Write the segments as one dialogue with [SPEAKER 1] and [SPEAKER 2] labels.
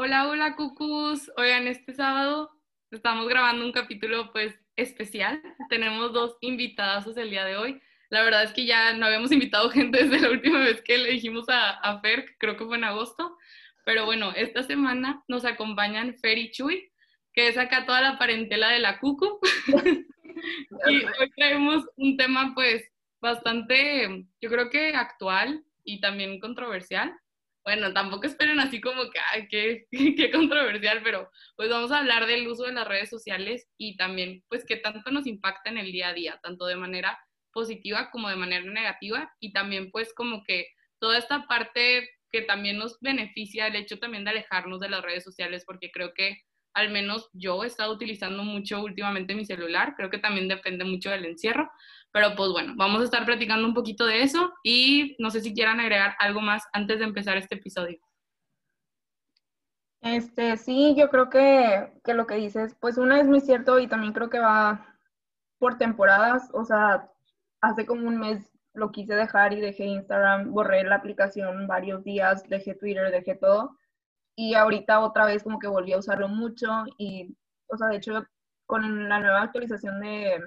[SPEAKER 1] Hola, hola, cucus. Oigan, este sábado estamos grabando un capítulo pues especial. Tenemos dos invitados el día de hoy. La verdad es que ya no habíamos invitado gente desde la última vez que le dijimos a, a Fer, creo que fue en agosto. Pero bueno, esta semana nos acompañan Fer y Chuy, que es acá toda la parentela de la cucu. y hoy traemos un tema pues bastante, yo creo que actual y también controversial. Bueno, tampoco esperen así como que, ay, qué, qué controversial, pero pues vamos a hablar del uso de las redes sociales y también pues qué tanto nos impacta en el día a día, tanto de manera positiva como de manera negativa y también pues como que toda esta parte que también nos beneficia el hecho también de alejarnos de las redes sociales porque creo que al menos yo he estado utilizando mucho últimamente mi celular, creo que también depende mucho del encierro, pero pues bueno, vamos a estar platicando un poquito de eso y no sé si quieran agregar algo más antes de empezar este episodio.
[SPEAKER 2] Este, sí, yo creo que, que lo que dices, pues una es muy cierto y también creo que va por temporadas, o sea, hace como un mes lo quise dejar y dejé Instagram, borré la aplicación varios días, dejé Twitter, dejé todo. Y ahorita otra vez como que volví a usarlo mucho y, o sea, de hecho, con la nueva actualización de,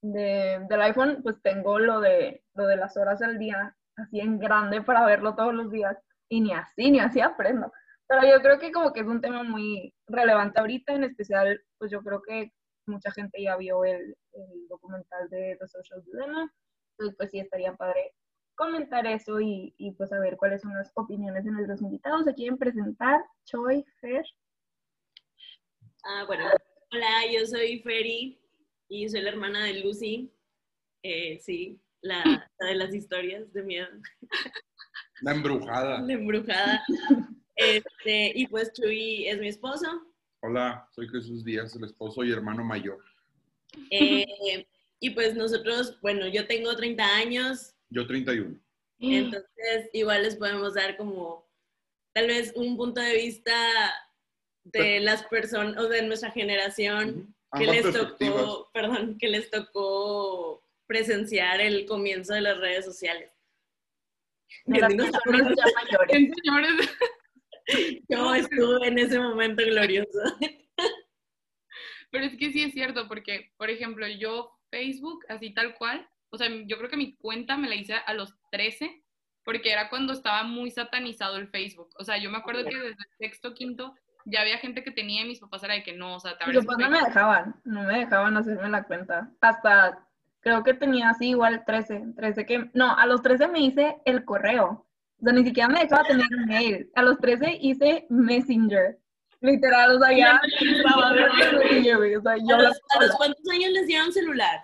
[SPEAKER 2] de, del iPhone, pues tengo lo de, lo de las horas al día así en grande para verlo todos los días. Y ni así, ni así aprendo. Pero yo creo que como que es un tema muy relevante ahorita, en especial, pues yo creo que mucha gente ya vio el, el documental de The Social Dilemma. Entonces, pues sí, estaría padre comentar eso y, y, pues a ver cuáles son las opiniones de nuestros invitados. ¿Se quieren presentar? Choi, Fer.
[SPEAKER 3] Ah, bueno, hola, yo soy Feri y soy la hermana de Lucy. Eh, sí, la, la, de las historias de miedo.
[SPEAKER 4] La embrujada.
[SPEAKER 3] La embrujada. Este, y pues Chuy es mi esposo.
[SPEAKER 4] Hola, soy Jesús Díaz, el esposo y hermano mayor.
[SPEAKER 3] Eh, y pues nosotros, bueno, yo tengo 30 años.
[SPEAKER 4] Yo 31.
[SPEAKER 3] Entonces, igual les podemos dar como tal vez un punto de vista de las personas o de nuestra generación que les tocó, perdón, que les tocó presenciar el comienzo de las redes sociales.
[SPEAKER 2] De las personas ya mayores.
[SPEAKER 3] Yo estuve en ese momento glorioso.
[SPEAKER 1] Pero es que sí es cierto, porque, por ejemplo, yo Facebook, así tal cual, o sea, yo creo que mi cuenta me la hice a los 13, porque era cuando estaba muy satanizado el Facebook. O sea, yo me acuerdo que desde el sexto, quinto, ya había gente que tenía y mis papás era de que no, o sea, te
[SPEAKER 2] Mis papás no me dejaban, no me dejaban hacerme la cuenta. Hasta, creo que tenía así igual 13, 13 que, no, a los 13 me hice el correo. O sea, ni siquiera me dejaba tener mail. A los 13 hice Messenger. Literal, o sea, ya
[SPEAKER 3] estaba de o sea, yo ¿A, los, ¿A los cuántos años les dieron celular?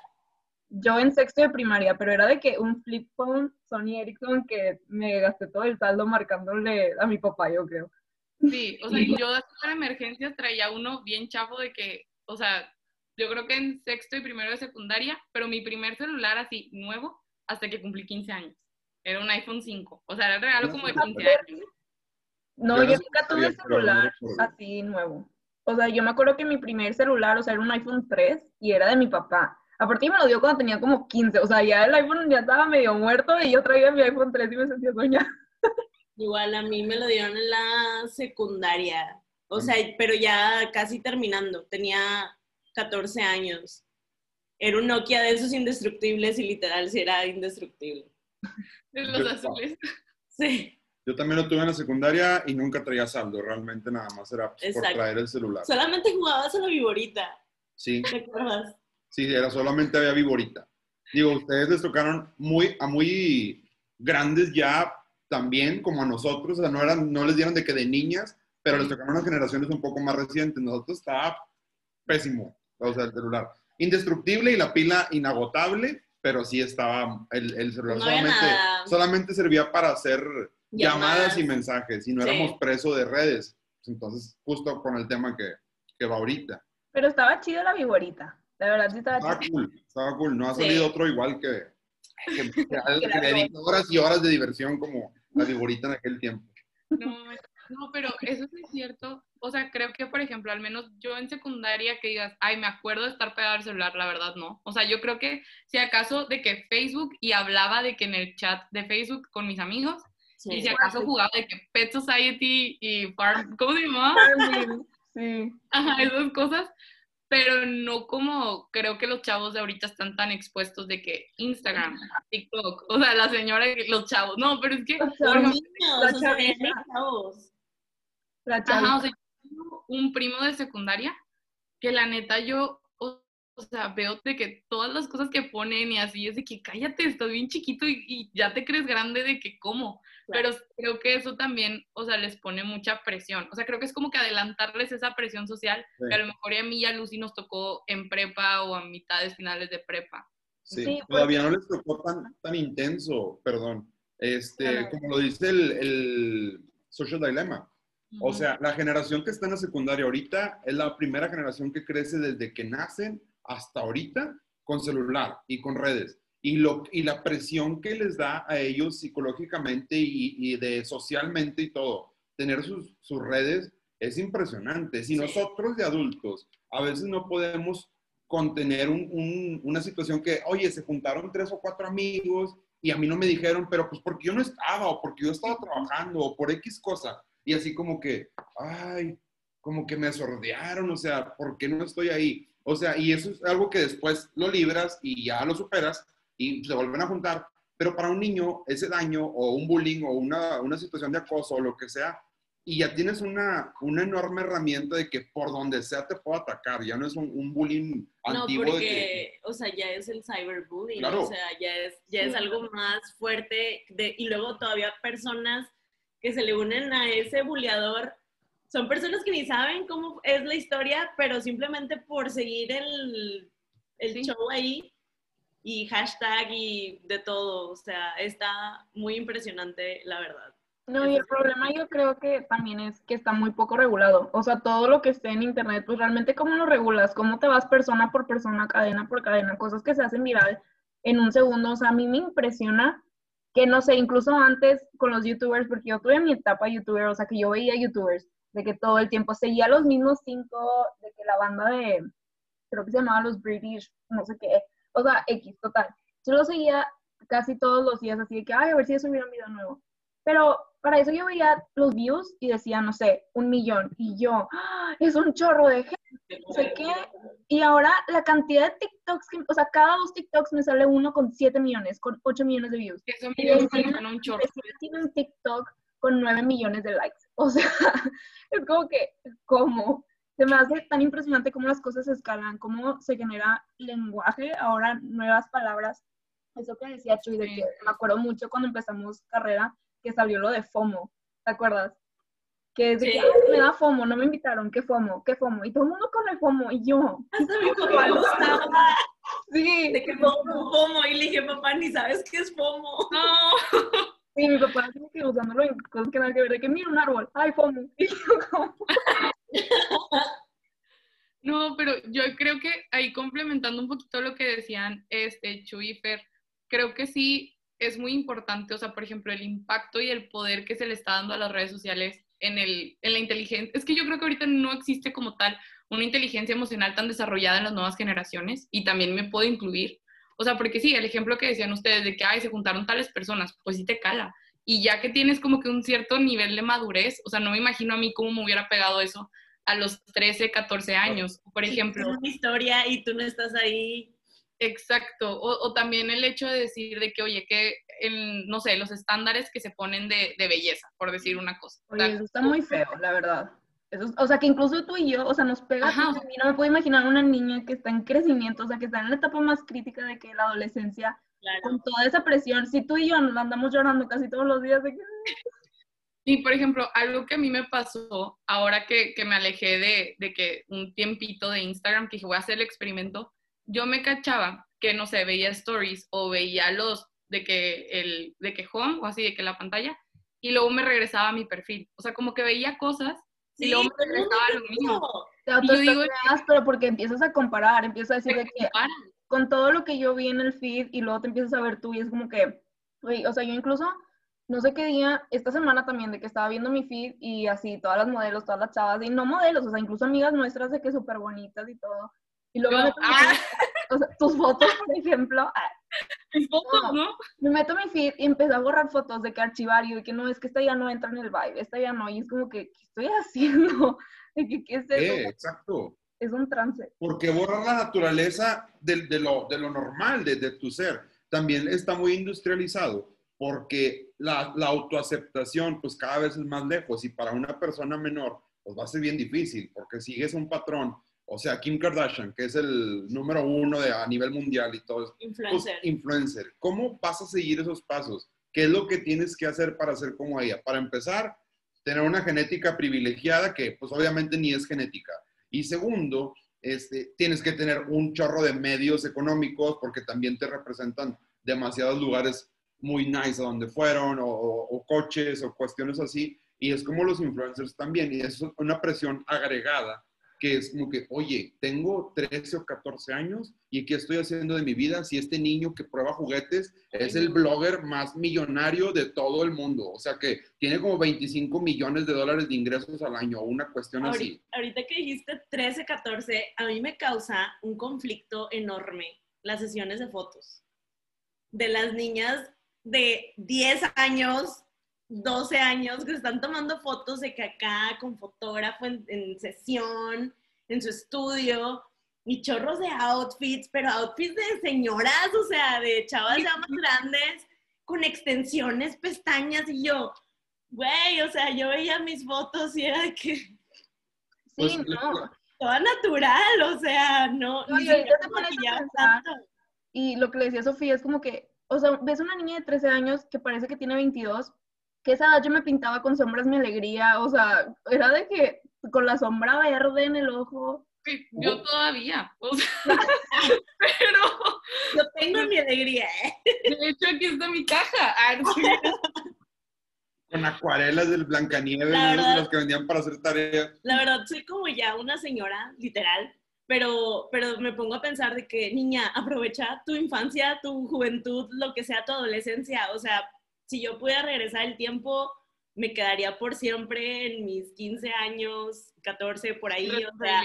[SPEAKER 2] Yo en sexto de primaria, pero era de que un flip phone Sony Ericsson que me gasté todo el saldo marcándole a mi papá, yo creo.
[SPEAKER 1] Sí, o sea, yo para emergencias traía uno bien chafo de que, o sea, yo creo que en sexto y primero de secundaria, pero mi primer celular así nuevo hasta que cumplí 15 años. Era un iPhone 5. O sea, era el regalo como de 15 años.
[SPEAKER 2] No, yo nunca tuve celular así nuevo. O sea, yo me acuerdo que mi primer celular, o sea, era un iPhone 3 y era de mi papá. Aparte me lo dio cuando tenía como 15, o sea, ya el iPhone ya estaba medio muerto y yo traía mi iPhone 3 y me sentía soñada.
[SPEAKER 3] Igual a mí me lo dieron en la secundaria, o sea, pero ya casi terminando, tenía 14 años. Era un Nokia de esos indestructibles y literal sí era indestructible.
[SPEAKER 1] De los azules.
[SPEAKER 3] Sí.
[SPEAKER 4] Yo también lo tuve en la secundaria y nunca traía saldo, realmente nada más era pues, por traer el celular.
[SPEAKER 3] Solamente jugabas a la viborita.
[SPEAKER 4] Sí.
[SPEAKER 3] ¿Te acuerdas?
[SPEAKER 4] Sí, era solamente había viborita. Digo, ustedes les tocaron muy, a muy grandes ya también, como a nosotros, o sea, no, eran, no les dieron de que de niñas, pero les tocaron unas generaciones un poco más recientes. Nosotros estaba pésimo, o sea, el celular. Indestructible y la pila inagotable, pero sí estaba, el, el celular
[SPEAKER 3] No
[SPEAKER 4] solamente, solamente servía para hacer llamadas,
[SPEAKER 3] Llamadas.
[SPEAKER 4] y mensajes, y no
[SPEAKER 3] Sí.
[SPEAKER 4] éramos presos de redes. Entonces, justo con el tema que, que va ahorita.
[SPEAKER 2] Pero estaba chido la viborita. La verdad sí estaba
[SPEAKER 4] Estaba
[SPEAKER 2] chido.
[SPEAKER 4] cool, estaba cool. No ha
[SPEAKER 3] Sí.
[SPEAKER 4] sale otro igual que, que, que, que le dedica horas y horas de diversión como la viborita en aquel tiempo.
[SPEAKER 1] No, no, pero eso sí es cierto. O sea, creo que, por ejemplo, al menos yo en secundaria que digas, ay, me acuerdo de estar pegado al celular, la verdad no. O sea, yo creo que si acaso de que Facebook y hablaba de que en el chat de Facebook con mis amigos Y si acaso jugaba de que Pet Society y Farm, ¿cómo se llamaba?
[SPEAKER 2] sí.
[SPEAKER 1] Ajá, esas cosas. Pero no como creo que los chavos de ahorita están tan expuestos de que Instagram, TikTok, o sea, la señora, los chavos, no, pero es que...
[SPEAKER 3] Los niños, sea, chavos.
[SPEAKER 1] Ajá, o sea, un primo de secundaria que la neta yo o sea, veo de que todas las cosas que ponen y así es de que cállate, estás bien chiquito y, ya te crees grande de que cómo. Pero creo que eso también, o sea, les pone mucha presión. O sea, creo que es como que adelantarles esa presión social que a lo mejor a mí y a Lucy nos tocó en prepa o a mitades finales de prepa.
[SPEAKER 4] Sí, pues todavía no les tocó tan, tan intenso, perdón. Este, como lo dice el, el Social Dilemma. O sea, la generación que está en la secundaria ahorita es la primera generación que crece desde que nacen hasta ahorita con celular y con redes. Y, lo, y la presión que les da a ellos psicológicamente y, de socialmente y todo, tener sus, sus redes es impresionante. Si nosotros de adultos a veces no podemos contener un, una situación que, oye, se juntaron tres o cuatro amigos y a mí no me dijeron, pero pues porque yo no estaba o porque yo estaba trabajando o por X cosa. Y así como que, ay, como que me sordearon, o sea, ¿por qué no estoy ahí? O sea, y eso es algo que después lo libras y ya lo superas y se vuelven a juntar. Pero para un niño, ese daño o un bullying o una, una situación de acoso o lo que sea, y ya tienes una, una enorme herramienta de que por donde sea te puedo atacar. Ya no es un, bullying antiguo.
[SPEAKER 3] No, porque, o sea, ya es el cyberbullying. O sea, ya es, ya es algo más fuerte. De, y luego todavía personas que se le unen a ese bulleador son personas que ni saben cómo es la historia, pero simplemente por seguir el, el show ahí y hashtag y de todo, o sea, está muy impresionante, la verdad.
[SPEAKER 2] No, y el problema yo creo que también es que está muy poco regulado. O sea, todo lo que esté en internet, pues realmente cómo lo regulas, cómo te vas persona por persona, cadena por cadena, cosas que se hacen viral en un segundo. O sea, a mí me impresiona que, no sé, incluso antes con los youtubers, porque yo tuve mi etapa youtuber, o sea, que yo veía youtubers de que todo el tiempo seguía los mismos cinco, de que la banda de, creo que se llamaba los British, no sé qué, o sea, X, total. Yo lo seguía casi todos los días, así de que, ay, a ver si eso hubiera un video nuevo. Pero para eso yo veía los views y decía, no sé, un millón. Y yo, ¡Ah! es un chorro de gente, no sé qué. Y ahora la cantidad de TikToks, o sea, cada dos TikToks me sale uno con 7 millones, con 8 millones de views.
[SPEAKER 1] Eso y un chorro.
[SPEAKER 2] Tiene un TikTok con 9 millones de likes. O sea, es como que, ¿cómo? Se me hace tan impresionante cómo las cosas se escalan, cómo se genera lenguaje, ahora nuevas palabras. Eso que decía Chuy, de que me acuerdo mucho cuando empezamos carrera, que salió lo de FOMO, ¿te acuerdas? Que es de que me da FOMO, no me invitaron, ¿qué FOMO? ¿Qué FOMO? Y todo el mundo con el FOMO, y yo.
[SPEAKER 3] Hasta mi papá lo
[SPEAKER 2] Sí.
[SPEAKER 3] De que FOMO, FOMO, y le dije, papá, ni sabes qué es FOMO.
[SPEAKER 1] No.
[SPEAKER 2] Sí, mi papá tiene que usándolo en cosas que nada que ver, de que mira un árbol, ay, fomo.
[SPEAKER 1] No, pero yo creo que ahí complementando un poquito lo que decían este Chu y creo que sí es muy importante, o sea, por ejemplo, el impacto y el poder que se le está dando a las redes sociales en, el, en la inteligencia. Es que yo creo que ahorita no existe como tal una inteligencia emocional tan desarrollada en las nuevas generaciones y también me puedo incluir. O sea, porque sí, el ejemplo que decían ustedes de que, ay, se juntaron tales personas, pues sí te cala. Y ya que tienes como que un cierto nivel de madurez, o sea, no me imagino a mí cómo me hubiera pegado eso a los 13, 14 años, por ejemplo.
[SPEAKER 3] Es una historia y tú no estás ahí.
[SPEAKER 1] Exacto. O, también el hecho de decir de que, oye, que, no sé, los estándares que se ponen de, belleza, por decir una cosa.
[SPEAKER 2] Oye, eso está muy feo, la verdad o sea, que incluso tú y yo, o sea, nos pega. A mí no me puedo imaginar una niña que está en crecimiento, o sea, que está en la etapa más crítica de que la adolescencia, con toda esa presión. Si tú y yo nos andamos llorando casi todos los días de que...
[SPEAKER 1] Y, por ejemplo, algo que a mí me pasó ahora que, que me alejé de, de, que un tiempito de Instagram, que dije, voy a hacer el experimento, yo me cachaba que, no sé, veía stories o veía los de que, el, de que home o así, de que la pantalla, y luego me regresaba a mi perfil. O sea, como que veía cosas Sí, lo mismo.
[SPEAKER 2] Te digo, pero porque empiezas a comparar, empiezas a decir que con todo lo que yo vi en el feed y luego te empiezas a ver tú y es como que, o sea, yo incluso, no sé qué día, esta semana también, de que estaba viendo mi feed y así, todas las modelos, todas las chavas, y no modelos, o sea, incluso amigas nuestras de que súper bonitas y todo. Y luego, ah. o sea, tus fotos, por ejemplo, ah,
[SPEAKER 1] mis fotos, ¿no?
[SPEAKER 2] Me meto a mi feed y empecé a borrar fotos de que archivario y que no, es que esta ya no entra en el vibe, esta ya no. Y es como que, ¿qué estoy haciendo? De que, ¿Qué es eso?
[SPEAKER 4] Eh, exacto.
[SPEAKER 2] Es un trance.
[SPEAKER 4] Porque borrar la naturaleza de, de lo, de lo normal, de, de tu ser. También está muy industrializado porque la, la autoaceptación pues cada vez es más lejos y para una persona menor pues va a ser bien difícil porque sigues un patrón. O sea, Kim Kardashian, que es el número uno de, a nivel mundial y todo, pues,
[SPEAKER 3] Influencer.
[SPEAKER 4] influencer. ¿Cómo vas a seguir esos pasos? ¿Qué es lo que tienes que hacer para ser como ella? Para empezar, tener una genética privilegiada que pues obviamente ni es genética. Y segundo, este, tienes que tener un chorro de medios económicos porque también te representan demasiados lugares muy nice a donde fueron o, o- coches o cuestiones así. Y es como los influencers también. Y es una presión agregada que es como que, oye, tengo 13 o 14 años y ¿qué estoy haciendo de mi vida si este niño que prueba juguetes es el blogger más millonario de todo el mundo? O sea que tiene como 25 millones de dólares de ingresos al año, una cuestión así.
[SPEAKER 3] Ahorita, ahorita que dijiste 13, 14, a mí me causa un conflicto enorme las sesiones de fotos de las niñas de 10 años, 12 años que están tomando fotos de que acá con fotógrafo en, en sesión, en su estudio y chorros de outfits, pero outfits de señoras, o sea, de chavas ya más grandes con extensiones, pestañas y yo, güey, o sea, yo veía mis fotos y era de que
[SPEAKER 2] Sí,
[SPEAKER 4] Pues,
[SPEAKER 2] no.
[SPEAKER 3] toda natural, o sea, no,
[SPEAKER 2] No, y ahorita
[SPEAKER 3] siquiera
[SPEAKER 2] te pones a
[SPEAKER 3] maquillaba
[SPEAKER 2] pensar,
[SPEAKER 3] tanto.
[SPEAKER 2] Y lo que le decía Sofía es como que, o sea, ves una niña de 13 años que parece que tiene 22, que esa edad yo me pintaba con sombras mi alegría, o sea, era de que con la sombra verde en el ojo.
[SPEAKER 1] Sí, Yo todavía, o sea, pero
[SPEAKER 3] Yo tengo mi alegría, ¿eh?
[SPEAKER 1] de hecho aquí está mi caja. Ah.
[SPEAKER 4] Con acuarelas del Blancanieves,
[SPEAKER 3] verdad-
[SPEAKER 4] los que vendían para hacer tareas.
[SPEAKER 3] La verdad, soy como ya una señora, literal, pero, pero me pongo a pensar de que, niña, aprovecha tu infancia, tu juventud, lo que sea tu adolescencia. O sea, si yo pudiera regresar el tiempo, me quedaría por siempre en mis 15 años, 14, por ahí. O sea,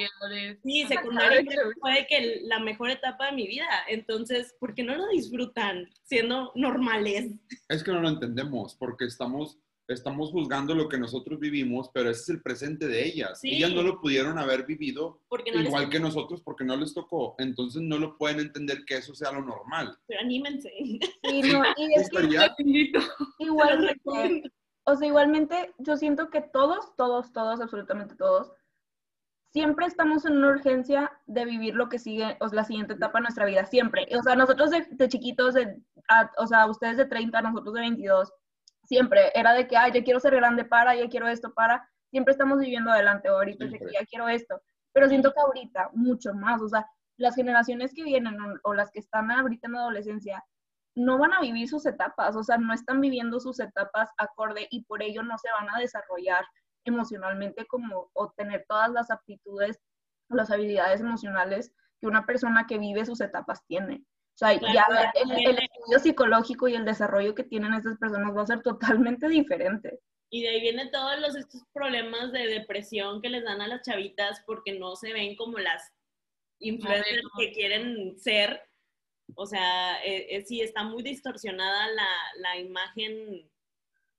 [SPEAKER 3] sí, secundaria fue que la mejor etapa de mi vida. Entonces, ¿por qué no lo disfrutan siendo normales?
[SPEAKER 4] Es que no lo entendemos porque estamos, estamos juzgando lo que nosotros vivimos, pero ese es el presente de ellas.
[SPEAKER 3] Sí.
[SPEAKER 4] Ellas no lo pudieron haber vivido
[SPEAKER 3] no
[SPEAKER 4] igual que nosotros porque no les tocó. Entonces no lo pueden entender que eso sea lo normal.
[SPEAKER 3] pero anímense.
[SPEAKER 2] Sí, no, y es que igualmente, o sea, igualmente yo siento que todos, todos, todos, absolutamente todos, siempre estamos en una urgencia de vivir lo que sigue, o sea, la siguiente etapa de nuestra vida, siempre. O sea, nosotros de, de chiquitos, de, a- o sea, ustedes de 30, nosotros de 22, siempre era de que, ay, ya quiero ser grande para, ya quiero esto para, siempre estamos viviendo adelante, ahorita es de que ya quiero esto. Pero siento que ahorita, mucho más, o sea, las generaciones que vienen o, o las que están ahorita en adolescencia, no van a vivir sus etapas, o sea, no están viviendo sus etapas acorde y por ello no se van a desarrollar emocionalmente como o tener todas las aptitudes o las habilidades emocionales que una persona que vive sus etapas tiene. O sea,
[SPEAKER 3] Claro,
[SPEAKER 2] ya
[SPEAKER 3] claro.
[SPEAKER 2] el, el estudio psicológico y el desarrollo que tienen estas personas va a ser totalmente diferente.
[SPEAKER 3] Y de ahí vienen todos los, estos problemas de depresión que les dan a las chavitas porque no se ven como las influencers que quieren ser. O sea, eh, eh, sí, está muy distorsionada la, la imagen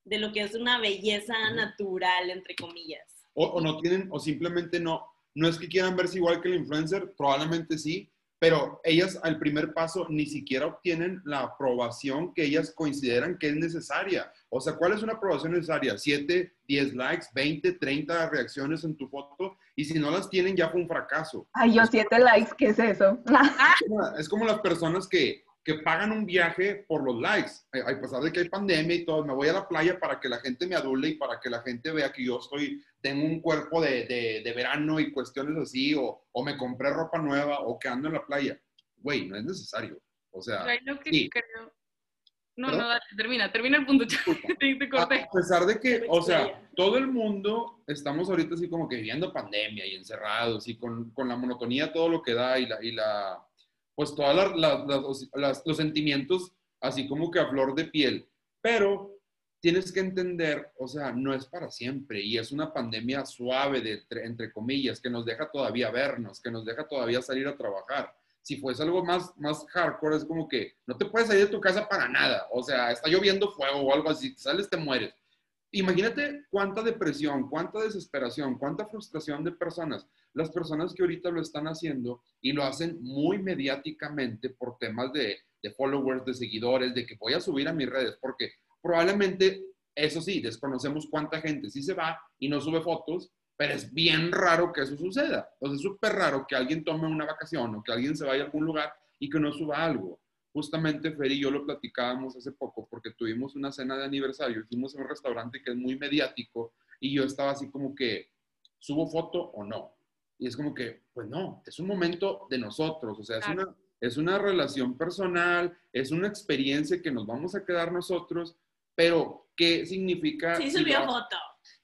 [SPEAKER 3] de lo que es una belleza natural, entre comillas.
[SPEAKER 4] O, o no tienen, o simplemente no, no es que quieran verse igual que el influencer, probablemente sí, pero ellas al primer paso ni siquiera obtienen la aprobación que ellas consideran que es necesaria. O sea, ¿cuál es una aprobación necesaria? 7, 10 likes, 20, 30 reacciones en tu foto y si no las tienen ya fue un fracaso.
[SPEAKER 2] Ay, yo siete likes, ¿qué es eso?
[SPEAKER 4] Es como- Es como las personas que, que pagan un viaje por los likes. A pesar de que hay pandemia y todo, me voy a la playa para que la gente me adule y para que la gente vea que yo estoy, tengo un cuerpo de, de- de verano y cuestiones así, o, o me compré ropa nueva, o que ando en la playa. Güey, no es necesario. O sea,
[SPEAKER 1] lo que
[SPEAKER 4] sí.
[SPEAKER 1] creo. No, no, dale, termina, termina el punto. te, te corté.
[SPEAKER 4] a pesar de que, o sea, todo el mundo estamos ahorita así como que viviendo pandemia y encerrados y con, con la monotonía todo lo que da y la, y la pues las- los sentimientos así como que a flor de piel. Pero tienes que entender, o sea, no es para siempre y es una pandemia suave, de, entre, comillas, que nos deja todavía vernos, que nos deja todavía salir a trabajar. si fuese algo más, más hardcore, es como que no te puedes salir de tu casa para nada. O sea, está lloviendo fuego o algo así, sales, te mueres. Imagínate cuánta depresión, cuánta desesperación, cuánta frustración de personas. Las personas que ahorita lo están haciendo y lo hacen muy mediáticamente por temas de, de followers, de seguidores, de que voy a subir a mis redes, porque probablemente, eso sí, desconocemos cuánta gente sí se va y no sube fotos, pero es bien raro que eso suceda. O es súper raro que alguien tome una vacación o que alguien se vaya a algún lugar y que no suba algo. Justamente Fer y yo lo platicábamos hace poco porque tuvimos una cena de aniversario, fuimos a un restaurante que es muy mediático y yo estaba así como que, ¿subo foto o no? Y es como que, pues no, es un momento de nosotros, o sea, es una, es una relación personal, es una experiencia que nos vamos a quedar nosotros, pero ¿qué significa?
[SPEAKER 3] Sí, subió foto.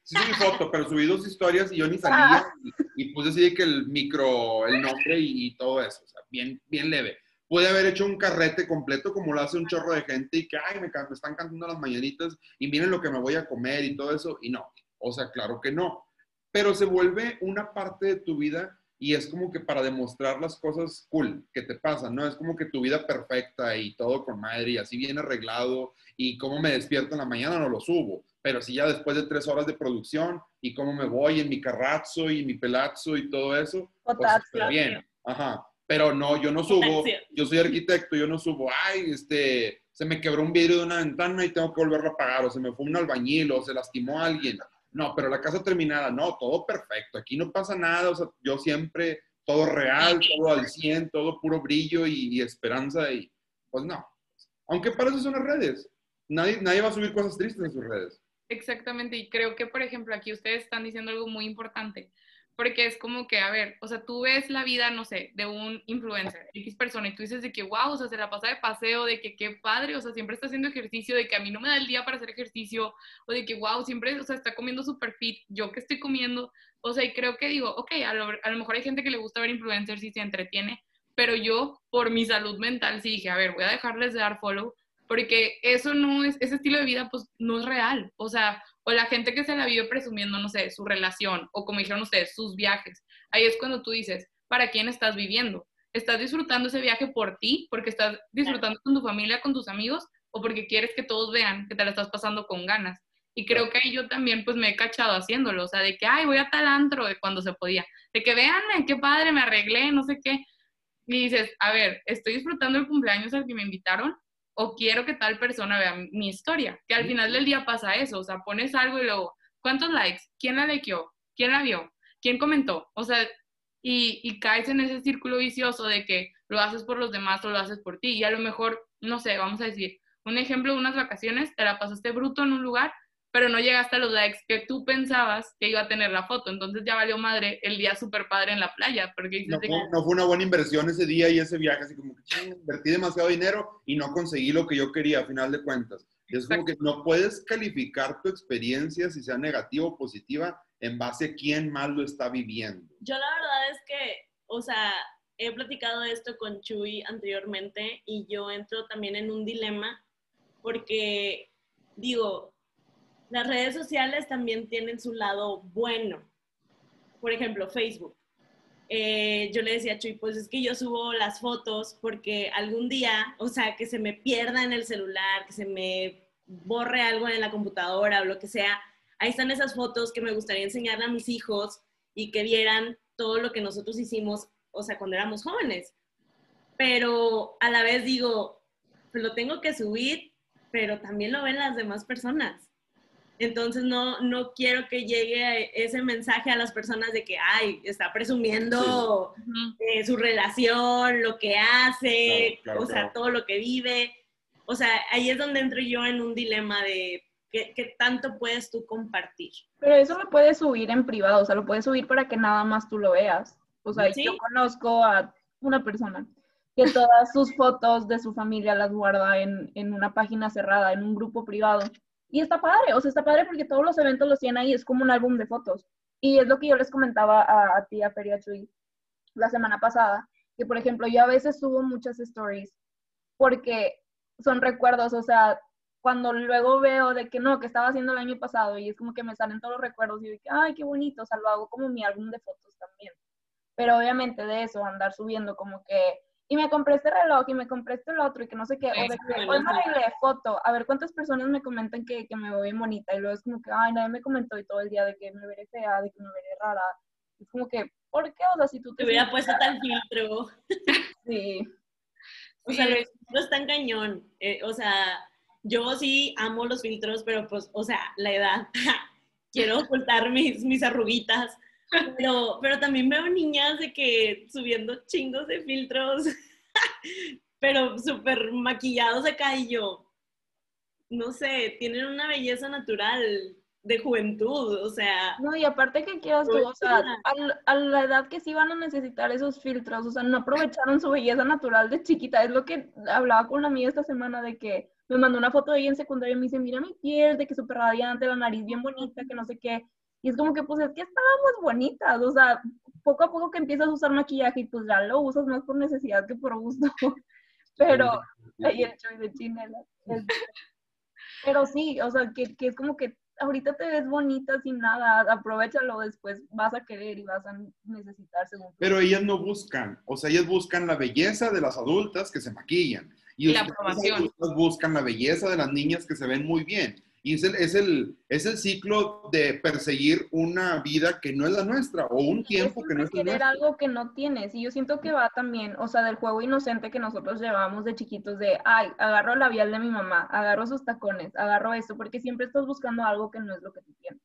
[SPEAKER 4] Sí, subí foto, pero subí dos historias y yo ni salía ah. y, puse así de que el micro, el nombre y, todo eso, o sea, bien, bien leve. Pude haber hecho un carrete completo como lo hace un chorro de gente y que, ay, me, me están cantando las mañanitas y miren lo que me voy a comer y todo eso, y no, o sea, claro que no. Pero se vuelve una parte de tu vida y es como que para demostrar las cosas cool que te pasan, ¿no? Es como que tu vida perfecta y todo con madre y así bien arreglado y cómo me despierto en la mañana no lo subo, pero si ya después de tres horas de producción y cómo me voy en mi carrazzo y mi pelazo y todo eso, pues está bien. Ajá. Pero no, yo no subo, yo soy arquitecto, yo no subo, ay, este, se me quebró un vidrio de una ventana y tengo que volverlo a pagar, o se me fue un albañil, o se lastimó a alguien. No, pero la casa terminada, no, todo perfecto, aquí no pasa nada, o sea, yo siempre, todo real, todo al 100, todo puro brillo y, y esperanza, y pues no. Aunque para eso son las redes. Nadie, nadie va a subir cosas tristes en sus redes.
[SPEAKER 1] Exactamente, y creo que, por ejemplo, aquí ustedes están diciendo algo muy importante, porque es como que, a ver, o sea, tú ves la vida, no sé, de un influencer, X persona, y tú dices de que, wow, o sea, se la pasa de paseo, de que qué padre, o sea, siempre está haciendo ejercicio, de que a mí no me da el día para hacer ejercicio, o de que, wow, siempre, o sea, está comiendo super fit, yo que estoy comiendo, o sea, y creo que digo, ok, a lo, a lo mejor hay gente que le gusta ver influencers y se entretiene, pero yo, por mi salud mental, sí dije, a ver, voy a dejarles de dar follow porque eso no es, ese estilo de vida pues no es real, o sea, o la gente que se la vive presumiendo, no sé, su relación, o como dijeron ustedes, sus viajes, ahí es cuando tú dices, ¿para quién estás viviendo? ¿Estás disfrutando ese viaje por ti, porque estás disfrutando con tu familia, con tus amigos, o porque quieres que todos vean que te la estás pasando con ganas? Y creo que ahí yo también pues me he cachado haciéndolo, o sea, de que, ay, voy a tal antro de cuando se podía, de que veanme, qué padre, me arreglé, no sé qué. Y dices, a ver, estoy disfrutando el cumpleaños al que me invitaron, o quiero que tal persona vea mi historia, que al final del día pasa eso, o sea, pones algo y luego, ¿cuántos likes? ¿Quién la likeó? ¿Quién la vio? ¿Quién comentó? O sea, y, y, caes en ese círculo vicioso de que lo haces por los demás o lo haces por ti, y a lo mejor, no sé, vamos a decir, un ejemplo de unas vacaciones, te la pasaste bruto en un lugar, pero no llegaste a los likes que tú pensabas que iba a tener la foto. Entonces ya valió madre el día súper padre en la playa. Porque
[SPEAKER 4] no, fue, no, fue, una buena inversión ese día y ese viaje, así como que invertí demasiado dinero y no conseguí lo que yo quería a final de cuentas. es como que no puedes calificar tu experiencia, si sea negativa o positiva, en base a quién más lo está viviendo.
[SPEAKER 3] Yo la verdad es que, o sea, he platicado esto con Chuy anteriormente y yo entro también en un dilema porque digo, las redes sociales también tienen su lado bueno. Por ejemplo, Facebook. Eh, yo le decía a Chuy, pues es que yo subo las fotos porque algún día, o sea, que se me pierda en el celular, que se me borre algo en la computadora o lo que sea, ahí están esas fotos que me gustaría enseñarle a mis hijos y que vieran todo lo que nosotros hicimos, o sea, cuando éramos jóvenes. Pero a la vez digo, pues lo tengo que subir, pero también lo ven las demás personas. Entonces no, no quiero que llegue ese mensaje a las personas de que, ay, está presumiendo su relación, lo que hace, o sea, todo lo que vive. O sea, ahí es donde entro yo en un dilema de qué, tanto puedes tú compartir.
[SPEAKER 2] Pero eso lo puedes subir en privado, o sea, lo puedes subir para que nada más tú lo veas. O sea, yo conozco a una persona que todas sus fotos de su familia las guarda en, en una página cerrada, en un grupo privado y está padre, o sea, está padre porque todos los eventos los tienen ahí, es como un álbum de fotos. Y es lo que yo les comentaba a, ti, a Feria Chuy, la semana pasada, que por ejemplo yo a veces subo muchas stories porque son recuerdos, o sea, cuando luego veo de que no, que estaba haciendo el año pasado y es como que me salen todos los recuerdos y que, ay, qué bonito, o sea, lo hago como mi álbum de fotos también. Pero obviamente de eso, andar subiendo como que y me compré este reloj y me compré este el otro y que no sé qué, o de que hoy me arreglé foto, a ver cuántas personas me comentan que, que, me veo bien bonita y luego es como que, ay, nadie me comentó y todo el día de que me veré fea, de que me veré rara. Es como que, ¿por qué? O sea, si tú
[SPEAKER 3] te... Te hubiera puesto tal filtro.
[SPEAKER 2] Sí.
[SPEAKER 3] O sea, los filtros están cañón. Eh, o sea, yo sí amo los filtros, pero pues, o sea, la edad. Quiero ocultar mis, mis arruguitas pero, pero también veo niñas de que subiendo chingos de filtros, pero súper maquillados acá y yo, no sé, tienen una belleza natural de juventud, o sea.
[SPEAKER 2] No, y aparte que quieras tú, o sea, a, la edad que sí van a necesitar esos filtros, o sea, no aprovecharon su belleza natural de chiquita, es lo que hablaba con una amiga esta semana de que me mandó una foto de ella en secundaria y me dice, mira mi piel, de que súper radiante, la nariz bien bonita, que no sé qué, y es como que, pues es que estábamos bonitas, o sea, poco a poco que empiezas a usar maquillaje y pues ya lo usas más por necesidad que por gusto. Pero, ahí el choy de chinela. Pero sí, o sea, que, que es como que ahorita te ves bonita sin nada, aprovechalo después, vas a querer y vas a necesitar según.
[SPEAKER 4] Pero ellas no buscan, o sea, ellas buscan la belleza de las adultas que se maquillan. Y,
[SPEAKER 1] la aprobación.
[SPEAKER 4] buscan la belleza de las niñas que se ven muy bien. Y es el, es, el, es el ciclo de perseguir una vida que no es la nuestra o un tiempo que no es
[SPEAKER 2] la nuestra. algo que no tienes. Y yo siento que va también, o sea, del juego inocente que nosotros llevamos de chiquitos de, ay, agarro la labial de mi mamá, agarro sus tacones, agarro esto, porque siempre estás buscando algo que no es lo que tú tienes.